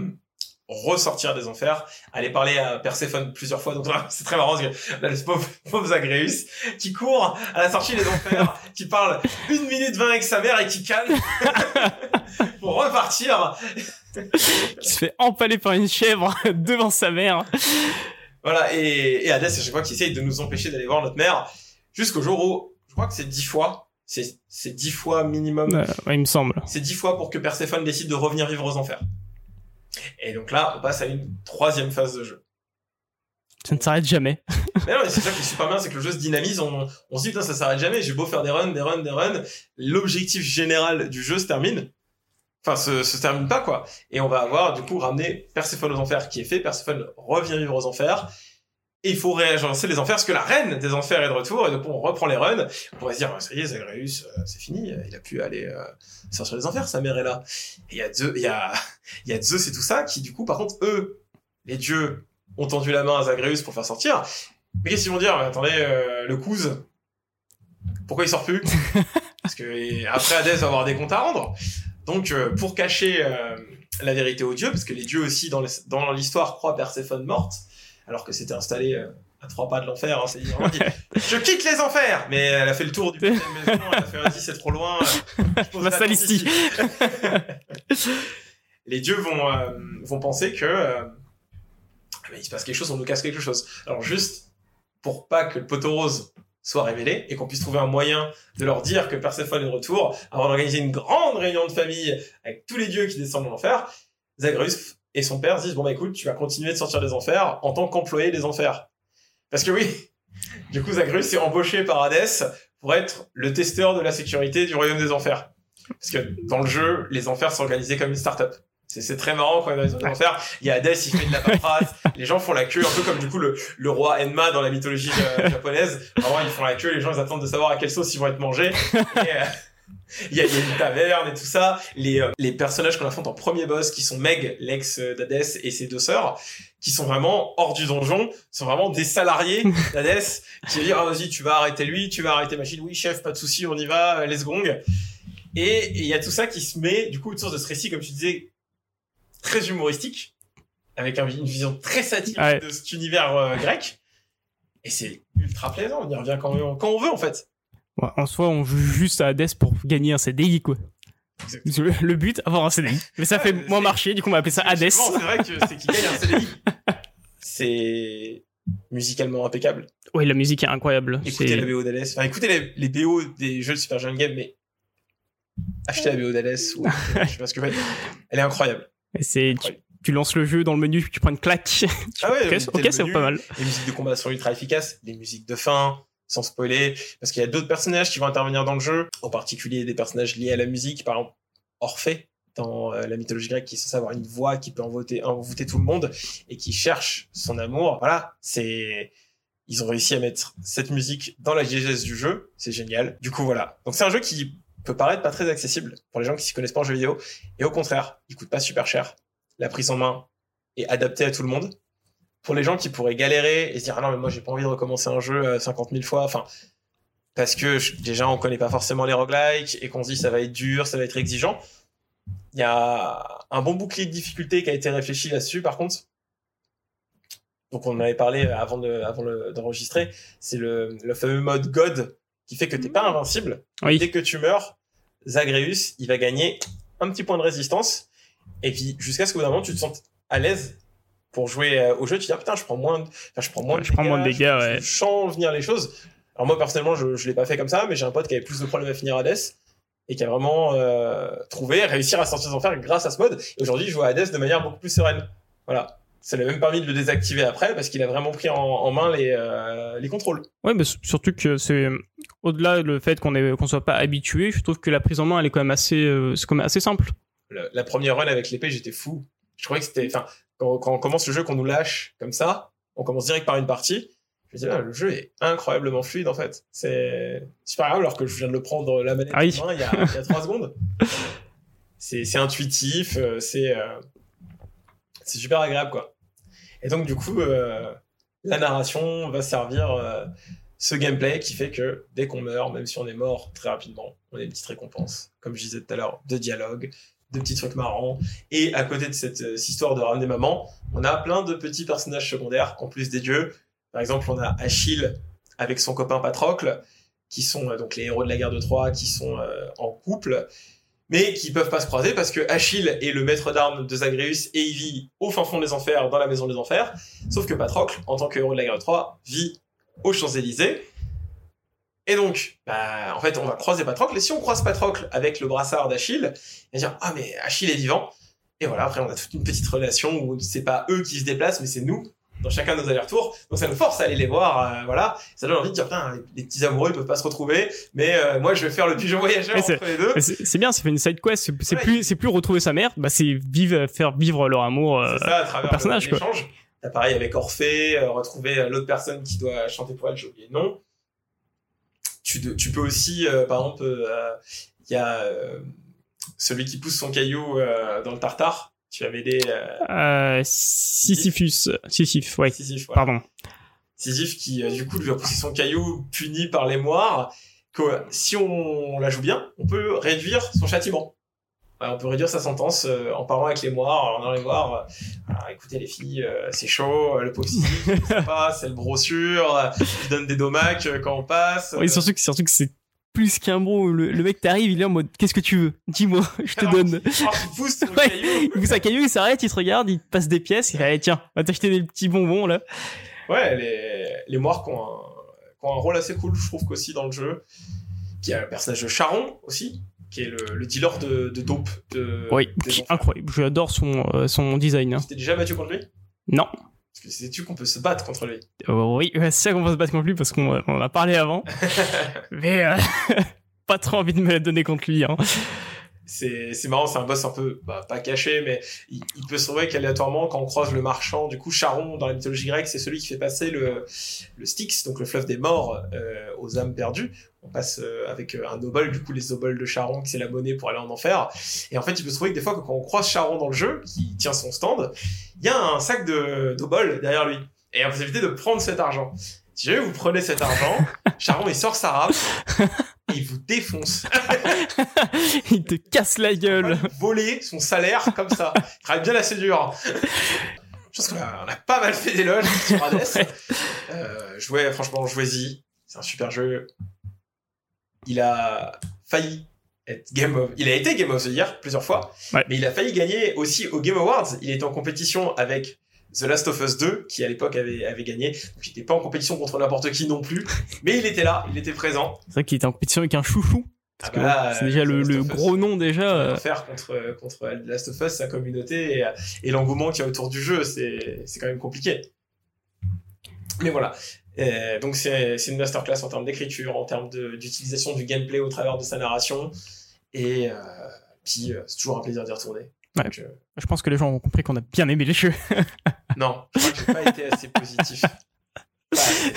ressortir des enfers, aller parler à Perséphone plusieurs fois. Donc *laughs* c'est très marrant parce que là, le pauvre, *laughs* pauvre Zagreus qui court à la sortie des enfers, *laughs* qui parle une minute vingt avec sa mère et qui calme pour repartir. Qui se fait empaler par une chèvre devant sa mère. Voilà, et, et Hades, à chaque fois, qui essaye de nous empêcher d'aller voir notre mère, jusqu'au jour où, je crois que c'est dix fois, c'est, c'est dix fois minimum, Euh, ouais, il me semble. c'est dix fois pour que Perséphone décide de revenir vivre aux enfers. Et donc là, on passe à une troisième phase de jeu. Ça ne s'arrête jamais. *laughs* Mais non, mais c'est ça qui est super bien, c'est que le jeu se dynamise, on, on se dit, putain, ça s'arrête jamais, j'ai beau faire des runs, des runs, des runs, l'objectif général du jeu se termine. Enfin, se, se termine pas, quoi. Et on va avoir, du coup, ramené Perséphone aux enfers, qui est fait, Perséphone revient vivre aux enfers, et il faut réagencer les enfers, parce que la reine des enfers est de retour, et donc on reprend les runs, on pourrait se dire, ça y est, Zagreus, euh, c'est fini, il a pu aller euh, sortir les enfers, sa mère est là. Et il y a Zeus, il y a, il y a Zeus et tout ça, qui, du coup, par contre, eux, les dieux, ont tendu la main à Zagreus pour faire sortir, mais qu'est-ce qu'ils vont dire? Mais Attendez, euh, le Kouz, pourquoi il sort plus? *laughs* Parce que après Hades va avoir des comptes à rendre. Donc, euh, pour cacher euh, la vérité aux dieux, parce que les dieux aussi, dans l'histoire, croient Perséphone morte, alors que c'était installé euh, à trois pas de l'enfer. Hein, *laughs* je quitte les enfers Mais elle a fait le tour du *laughs* putain de maison, elle a fait, vas-y, c'est trop loin. euh, je pose Ma la salle ici. *laughs* les dieux vont, euh, vont penser que euh, mais il se passe quelque chose, on nous casse quelque chose. Alors juste pour pas que le poteau rose soit révélé et qu'on puisse trouver un moyen de leur dire que Perséphone est de retour, avant d'organiser une grande réunion de famille avec tous les dieux qui descendent de l'enfer, Zagreus et son père se disent bon bah écoute, tu vas continuer de sortir des enfers en tant qu'employé des enfers. Parce que oui, du coup Zagreus est embauché par Hadès pour être le testeur de la sécurité du royaume des enfers. Parce que dans le jeu, les enfers sont organisés comme une start-up. C'est- très marrant quand est dans les enfers. Il y a Hades, il fait de la paperasse. *laughs* les gens font la queue, un peu comme du coup le, le roi Enma dans la mythologie euh, japonaise. Vraiment, ils font la queue, les gens ils attendent de savoir à quelle sauce ils vont être mangés. Et, euh, il y, a, il y a une taverne et tout ça. Les, euh, les personnages qu'on affronte en premier boss, qui sont Meg, l'ex d'Hadès, et ses deux sœurs, qui sont vraiment hors du donjon, sont vraiment des salariés *laughs* d'Hadès, qui vont dire, ah, vas-y, tu vas arrêter lui, tu vas arrêter machine, oui, chef, pas de souci, on y va, euh, let's gong. Et et il y a tout ça qui se met, du coup, autour de ce récit, comme tu disais, très humoristique, avec un- une vision très satirique Ouais. de cet univers euh, grec. Et c'est ultra plaisant, on y revient quand on, quand on veut, en fait. Ouais, en soi, on joue juste à Hades pour gagner un CDI, quoi. Le, le but, avoir un CDI. Mais ça fait moins marcher, du coup, on va appeler ça Hades. C'est vrai que c'est qu'il gagne un CDI. C'est musicalement impeccable. Ouais, la musique est incroyable. Écoutez la BO d'Alès. Enfin, écoutez les, les BO des jeux de Super Giant Game, mais achetez la BO d'Alès. ou- *laughs* je sais pas ce que vous faites. Elle est incroyable. c'est, tu, lances le jeu dans le menu, tu prends une claque. Ah ouais, *laughs* ok, c'est pas mal. Les musiques de combat sont ultra efficaces. Les musiques de fin, sans spoiler. Parce qu'il y a d'autres personnages qui vont intervenir dans le jeu. En particulier des personnages liés à la musique. Par exemple, Orphée dans euh, la mythologie grecque qui est avoir une voix qui peut envoûter, envoûter tout le monde et qui cherche son amour. Voilà, c'est ils ont réussi à mettre cette musique dans la diégèse du jeu, c'est génial. Du coup voilà. Donc c'est un jeu qui peut paraître pas très accessible pour les gens qui s'y connaissent pas en jeu vidéo et au contraire, il coûte pas super cher. La prise en main est adaptée à tout le monde. Pour les gens qui pourraient galérer et se dire ah non mais moi j'ai pas envie de recommencer un jeu euh, 50 000 fois, enfin parce que déjà on connaît pas forcément les roguelikes et qu'on se dit ça va être dur, ça va être exigeant. Il y a un bon bouclier de difficulté qui a été réfléchi là-dessus par contre. Donc on en avait parlé avant de, avant d'enregistrer. C'est le, le fameux mode God qui fait que t'es pas invincible. Oui. Dès que tu meurs, Zagreus, il va gagner un petit point de résistance. Et puis jusqu'à ce qu'au bout d'un moment tu te sentes à l'aise pour jouer euh, au jeu. Tu dis ah, putain je prends moins, de, enfin, je prends moins Ouais, de je prends moins de dégâts, je- ouais. Je sens venir les choses. Alors moi personnellement je, je l'ai pas fait comme ça, mais j'ai un pote qui avait plus de problèmes à finir Hades et qui a vraiment euh, trouvé réussir à sortir des enfers grâce à ce mode. Et aujourd'hui je joue à Hades de manière beaucoup plus sereine. Voilà. Ça l'a même permis de le désactiver après parce qu'il a vraiment pris en, en main les, euh, les contrôles. Ouais, mais surtout que c'est au-delà le fait qu'on qu'on soit pas habitué, je trouve que la prise en main elle est quand même assez euh, c'est quand même assez simple. Le- la première run avec l'épée, j'étais fou. Je croyais que c'était, enfin, quand, quand on commence le jeu, qu'on nous lâche comme ça, on commence direct par une partie. Je me dis, ah, le jeu est incroyablement fluide en fait. C'est super grave alors que je viens de le prendre la manette Ah il y a, il y a trois *laughs* secondes. C'est, intuitif, euh, c'est, euh, c'est super agréable quoi. Et donc du coup, euh, la narration va servir euh, ce gameplay qui fait que dès qu'on meurt, même si on est mort très rapidement, on a une petite récompense, comme je disais tout à l'heure, de dialogue, de petits trucs marrants. Et à côté de cette, euh, cette histoire de ramener maman, on a plein de petits personnages secondaires en plus des dieux. Par exemple, on a Achille avec son copain Patrocle, qui sont euh, donc les héros de la guerre de Troie, qui sont euh, en couple, mais qui peuvent pas se croiser parce que Achille est le maître d'armes de Zagreus et il vit au fin fond des enfers, dans la maison des enfers. Sauf que Patrocle, en tant que héros de la guerre de Troie, vit aux Champs-Élysées. Et donc, bah, en fait, on va croiser Patrocle. Et si on croise Patrocle avec le brassard d'Achille, il va dire Ah, mais Achille est vivant. Et voilà, après, on a toute une petite relation où c'est pas eux qui se déplacent, mais c'est nous, dans chacun de nos allers-retours. Donc, ça nous force à aller les voir. euh, voilà. Ça donne envie de dire Putain, les, les petits amoureux, ils peuvent pas se retrouver. Mais euh, moi, je vais faire le pigeon voyageur Mais entre les deux. C'est bien, c'est fait une side quest, c'est Ouais. plus c'est plus retrouver sa mère, bah c'est vivre faire vivre leur amour. euh, ça, à travers personnage, le- quoi. l'échange. T'as pareil avec Orphée, retrouver l'autre personne qui doit chanter pour elle, j'ai oublié le nom. Tu, tu peux aussi, euh, par exemple, euh, il y a euh, celui qui pousse son caillou euh, dans le tartare. Tu avais des... Sisyphus, Sisyphe, ouais. Sisyphe, voilà. Pardon. Sisyphe qui, du coup, lui a poussé son caillou puni par les moires. Que, si on la joue bien, on peut réduire son châtiment. On peut réduire sa sentence euh, en parlant avec les moires, en allant les voir. euh, Ah, écoutez les filles, euh, c'est chaud, le Sylvie, *laughs* c'est pas, c'est le brochure, euh, il donne des domacs quand on passe. Oui, surtout que, surtout que c'est plus qu'un bro. Le, le mec t'arrive, il est en mode Qu'est-ce que tu veux? Dis-moi, *laughs* je te Alors, donne. Il pousse ton *laughs* Ouais. caillou. Il pousse un caillou, il s'arrête, il te regarde, il te passe des pièces, il fait Allez, tiens, va t'acheter des petits bonbons là. Ouais, les, les moires qui ont, un, qui ont un rôle assez cool, je trouve qu'aussi dans le jeu. Qui a le personnage de Charon aussi, qui est le, le dealer de, de dope. De, Oui, qui- incroyable. J'adore son, euh, son design. hein. Tu t'es déjà battu contre lui? Non. Parce que sais-tu qu'on peut se battre contre lui Euh, oui, c'est ça qu'on va se battre contre lui parce qu'on on en a parlé avant. *laughs* Mais euh, *laughs* pas trop envie de me la donner contre lui. Hein. C'est c'est marrant, c'est un boss un peu, bah, pas caché, mais il, il peut se trouver qu'aléatoirement, quand on croise le marchand, du coup, Charon, dans la mythologie grecque, c'est celui qui fait passer le, le Styx, donc le fleuve des morts, euh, aux âmes perdues. On passe euh, avec euh, un obol, du coup, les obols de Charon, qui c'est la monnaie pour aller en enfer. Et en fait, il peut se trouver que des fois, quand on croise Charon dans le jeu, qui tient son stand, il y a un sac de d'obol derrière lui. Et la possibilité de prendre cet argent. Si jamais vous prenez cet argent, *laughs* Charon, il sort sa et il vous défonce. *laughs* il te casse la gueule. voler son salaire comme ça. Il travaille bien assez dur. Je pense qu'on a, pas mal fait d'éloges sur Hades. *laughs* Euh, jouez, franchement, jouez-y. C'est un super jeu. Il a failli être Game of... Il a été Game of the Year plusieurs fois, Ouais. mais il a failli gagner aussi au Game Awards. Il était en compétition avec The Last of Us 2, qui à l'époque avait, avait gagné. Donc il n'était pas en compétition contre n'importe qui non plus, *laughs* mais il était là, il était présent. C'est vrai qu'il était en compétition avec un chouchou. Ah Parce que bah là, c'est déjà euh, le, gros nom déjà. euh, faire contre, contre The Last of Us, sa communauté et, et l'engouement qu'il y a autour du jeu, c'est quand même compliqué. Mais voilà. Euh, donc c'est une masterclass en termes d'écriture, en termes d'utilisation du gameplay au travers de sa narration. Et euh, puis euh, c'est toujours un plaisir d'y retourner. Ouais. Donc, euh, Je pense que les gens ont compris qu'on a bien aimé les jeux. *laughs* non, je crois que j'ai pas été assez positif. Assez.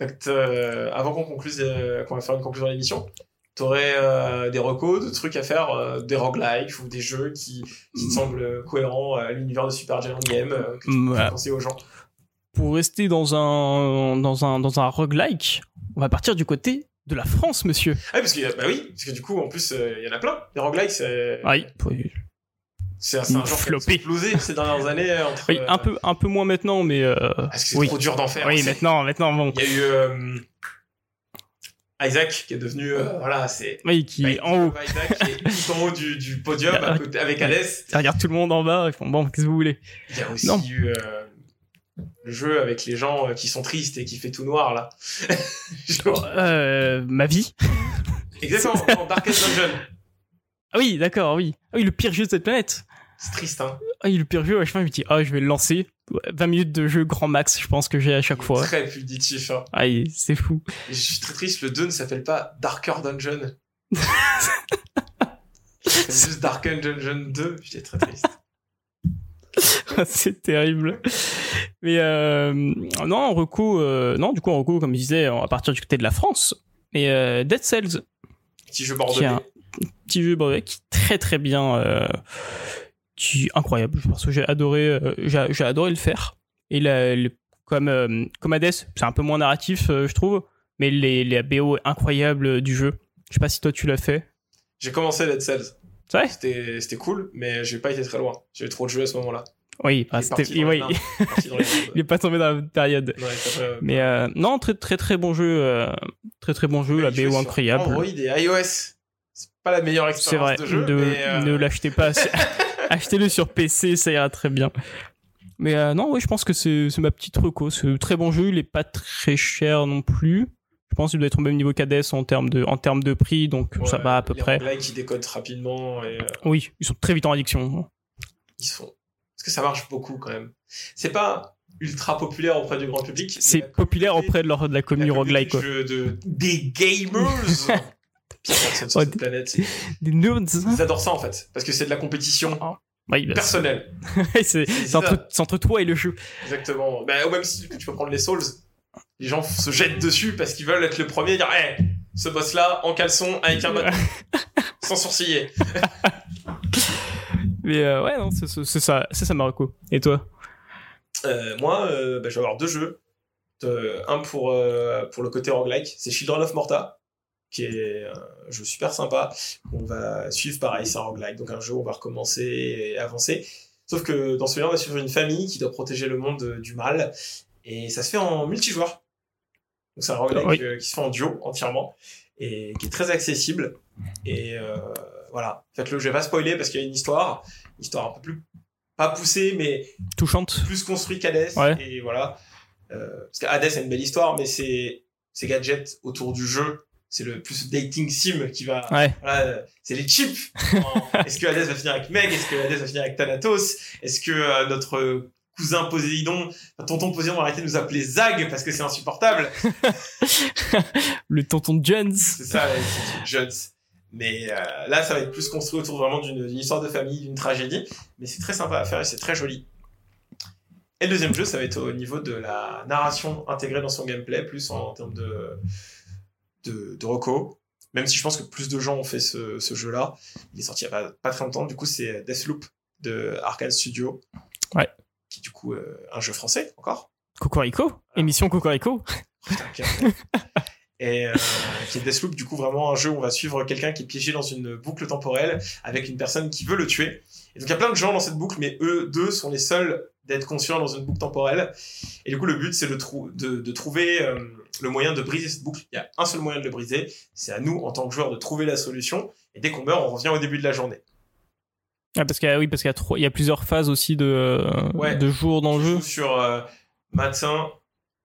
Donc, euh, avant qu'on conclue, euh, qu'on va faire une conclusion de l'émission, t'aurais euh, des recos, de trucs à faire, euh, des roguelikes ou des jeux qui, qui te semblent cohérents à l'univers de Super Giant Game euh, que tu peux Ouais. conseiller aux gens. Pour rester dans un, dans un, dans un roguelike, on va partir du côté de la France, monsieur. Ah, parce que, bah oui, parce que du coup, en plus, il y en a plein. Les roguelikes, c'est Oui, oui, c'est un genre qui a explosé ces dernières *laughs* années. euh, Entre, Oui, un peu, un peu moins maintenant, mais euh, Parce que c'est oui. trop dur d'en faire. Oui, maintenant, maintenant, bon. Il y a eu euh, Isaac qui est devenu, euh, voilà, c'est Oui, qui Bah, est en haut. Isaac qui est *laughs* tout en haut du, du podium a- côté- avec. Ça regarde tout le monde en bas, ils font bon, qu'est-ce que vous voulez? Il y a aussi Non. eu euh, le jeu avec les gens euh, qui sont tristes et qui fait tout noir là. *laughs* Genre- euh, Ma vie Exactement, dans Darkest Dungeon. Ah oui, d'accord, oui. Ah oui, le pire jeu de cette planète. C'est triste, hein. Ah oui, le pire jeu, ouais, je me dis, ah, je vais le lancer. Ouais, 20 minutes de jeu grand max, je pense que j'ai à chaque fois. Très punitif. Hein. Ah, et c'est fou. Et je suis très triste, le 2 ne s'appelle pas Darker Dungeon. C'est *laughs* juste Darker Dungeon 2. J'étais très triste. *laughs* c'est terrible. Mais euh, non, en reco, euh, non, du coup, en reco, comme je disais, à partir du côté de la France. Mais euh, Dead Cells, Petit jeu Qui bordelais. petit jeu brevet qui est très très bien, euh, qui incroyable. Parce que j'ai adoré, euh, j'ai adoré le faire. Et la- le- comme euh, comme Hades, c'est un peu moins narratif, euh, je trouve. Mais les, les BO incroyables du jeu. Je sais pas si toi tu l'as fait. J'ai commencé Dead Cells. C'est vrai? C'était c'était cool, mais j'ai pas été très loin. J'avais trop de jeux à ce moment-là. Oui, Il c'était, dans oui. *laughs* il est pas tombé dans la période. Ouais, Mais euh, non, très très très bon jeu, euh, très très bon jeu, la BO incroyable. Android et iOS. C'est pas la meilleure C'est vrai, expérience de jeu. ne, mais, euh, ne l'achetez pas. *laughs* *laughs* Achetez-le sur PC, ça ira très bien. Mais euh, non, oui, je pense que c'est ma petite reco. C'est un très bon jeu, il est pas très cher non plus. Je pense qu'il doit être au même niveau qu'Hades en termes de, en termes de prix, donc ça va à peu les près. roguelikes qui décodent rapidement et euh, Oui, ils sont très vite en addiction. ils sont. Parce que ça marche beaucoup quand même. C'est pas ultra populaire auprès du grand public. C'est la populaire auprès de, leur, de la communauté roguelike. de, des gamers. *laughs* Personne sur cette des- planète. Des nerds. Ils adorent ça en fait. Parce que c'est de la compétition Oui, bah, personnelle. *laughs* c'est entre, toi et le jeu. Exactement. Bah, même si tu peux prendre les Souls, les gens se jettent dessus parce qu'ils veulent être le premier et dire Hey, ce boss là en caleçon avec un bâton, *laughs* sans sourciller. *laughs* Mais euh, ouais, non, c'est ça, c'est ça Marco. Et toi? Euh, moi, euh, bah, je vais avoir deux jeux. Un pour, pour le côté roguelike, c'est Children of Morta, qui est un jeu super sympa. On va suivre pareil, c'est un roguelike, donc un jeu où on va recommencer et avancer. Sauf que dans celui-là, on va suivre une famille qui doit protéger le monde euh, du mal, et ça se fait en multijoueur. Donc c'est un roguelike Oui. euh, qui se fait en duo entièrement, et qui est très accessible. Et euh, voilà, faites-le, je vais pas spoiler parce qu'il y a une histoire, une histoire un peu plus, pas poussée, mais Touchante. plus construit qu'Hades. Ouais. Et voilà. Euh, parce qu'Hades a une belle histoire, mais c'est ces gadgets autour du jeu. C'est le plus dating sim qui va. Ouais. Voilà, c'est les chips. *laughs* Est-ce que Hades va finir avec Meg? Est-ce que Hades va finir avec Thanatos? Est-ce que euh, notre cousin Poséidon, tonton Poséidon va arrêter de nous appeler Zag parce que c'est insupportable? *laughs* Le tonton de Jones. C'est ça, les petits Jones. Mais euh, là, ça va être plus construit autour vraiment d'une d'une histoire de famille, d'une tragédie. Mais c'est très sympa à faire et c'est très joli. Et le deuxième jeu, ça va être au niveau de la narration intégrée dans son gameplay, plus en, termes de, de, de reco. Même si je pense que plus de gens ont fait ce, ce jeu-là. Il est sorti il n'y a pas, pas très longtemps. Du coup, c'est Deathloop de Arkane Studio. Ouais. Qui est du coup euh, un jeu français encore. Cocorico. Émission Cocorico. Putain, *laughs* Et euh, qui est Deathloop, du coup, vraiment un jeu où on va suivre quelqu'un qui est piégé dans une boucle temporelle avec une personne qui veut le tuer. Et donc, il y a plein de gens dans cette boucle, mais eux deux sont les seuls d'être conscients dans une boucle temporelle. Et du coup, le but, c'est de, trou- de, de trouver euh, le moyen de briser cette boucle. Il y a un seul moyen de le briser. C'est à nous, en tant que joueurs, de trouver la solution. Et dès qu'on meurt, on revient au début de la journée. Ah, parce qu'il y a, oui, parce qu'il y a trop, il y a plusieurs phases aussi de, euh, Ouais. de jours dans le jeu. sur euh, matin,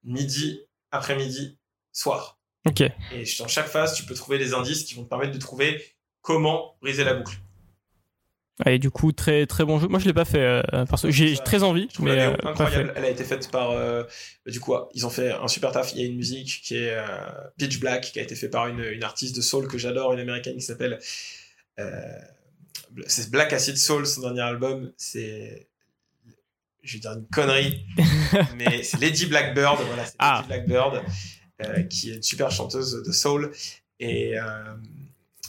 midi, après-midi, soir. Ok. Et dans chaque phase, tu peux trouver des indices qui vont te permettre de trouver comment briser la boucle. Et du coup, très, très bon jeu. Moi, je l'ai pas fait, euh, parce que j'ai très envie, Je mais euh, incroyable. Elle a été faite par. euh, du coup, ils ont fait un super taf. Il y a une musique qui est euh, Pitch Black, qui a été fait par une, une artiste de soul que j'adore, une américaine qui s'appelle. euh, c'est Black Acid Soul, son dernier album. C'est. Je vais dire une connerie, *laughs* mais c'est Lady Blackbird. Voilà, c'est Ah. Lady Blackbird, euh, qui est une super chanteuse de soul. Et.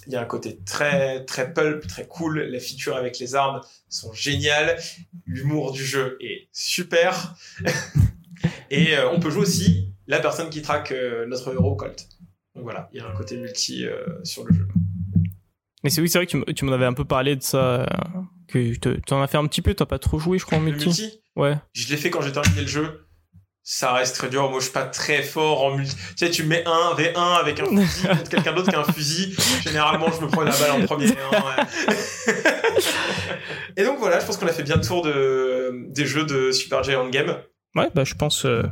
Il y a un côté très très pulp, très cool. Les features avec les armes sont géniales. L'humour du jeu est super. *laughs* Et euh, on peut jouer aussi la personne qui traque euh, notre héros Colt. Donc voilà, il y a un côté multi euh, sur le jeu. Mais c'est oui, c'est vrai que tu tu m'en avais un peu parlé de ça, que te- t'en as fait un petit peu, t'as pas trop joué, je crois, en Le multi. multi, Ouais. je l'ai fait quand j'ai terminé le jeu. Ça reste très dur. Moi, je suis pas très fort en multi. Tu sais, tu mets un V1 avec un fusil *laughs* contre quelqu'un d'autre qui a un fusil. Généralement, je me prends la balle en premier. hein, ouais. Et donc voilà, je pense qu'on a fait bien le tour de, des jeux de Super Giant Game. Ouais, bah, je pense, euh,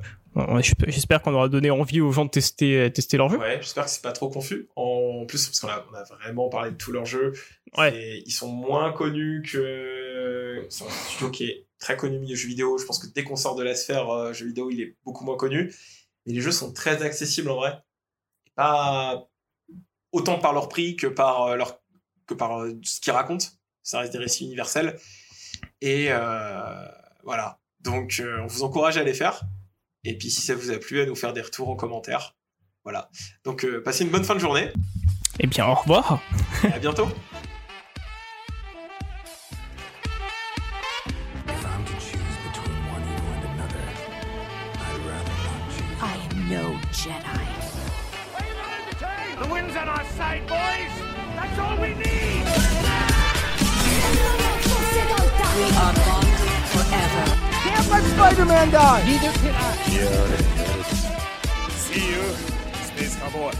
j'espère qu'on aura donné envie aux gens de tester, euh, tester leur jeu. Ouais, j'espère que c'est pas trop confus. En plus, parce qu'on a, on a vraiment parlé de tous leurs jeux. Ouais. Et ils sont moins connus que. C'est un studio qui est très connu milieu jeux vidéo. Je pense que dès qu'on sort de la sphère euh, jeux vidéo, il est beaucoup moins connu. Mais les jeux sont très accessibles en vrai. Et pas autant par leur prix que par euh, leur que par euh, ce qu'ils racontent. Ça reste des récits universels. Et euh, voilà. Donc, on vous encourage à les faire. Et puis, si ça vous a plu, à nous faire des retours en commentaire. Voilà. Donc, passez une bonne fin de journée. Eh bien, au revoir. Et à bientôt. If I'm to choose between one evil and another, I'd rather not choose. I am no Jedi. Are you not entertained? The wind's on our side, boys. That's all we need. We are bonded forever. Can't let Spider-Man die. Neither can I. See you, Space Cowboy.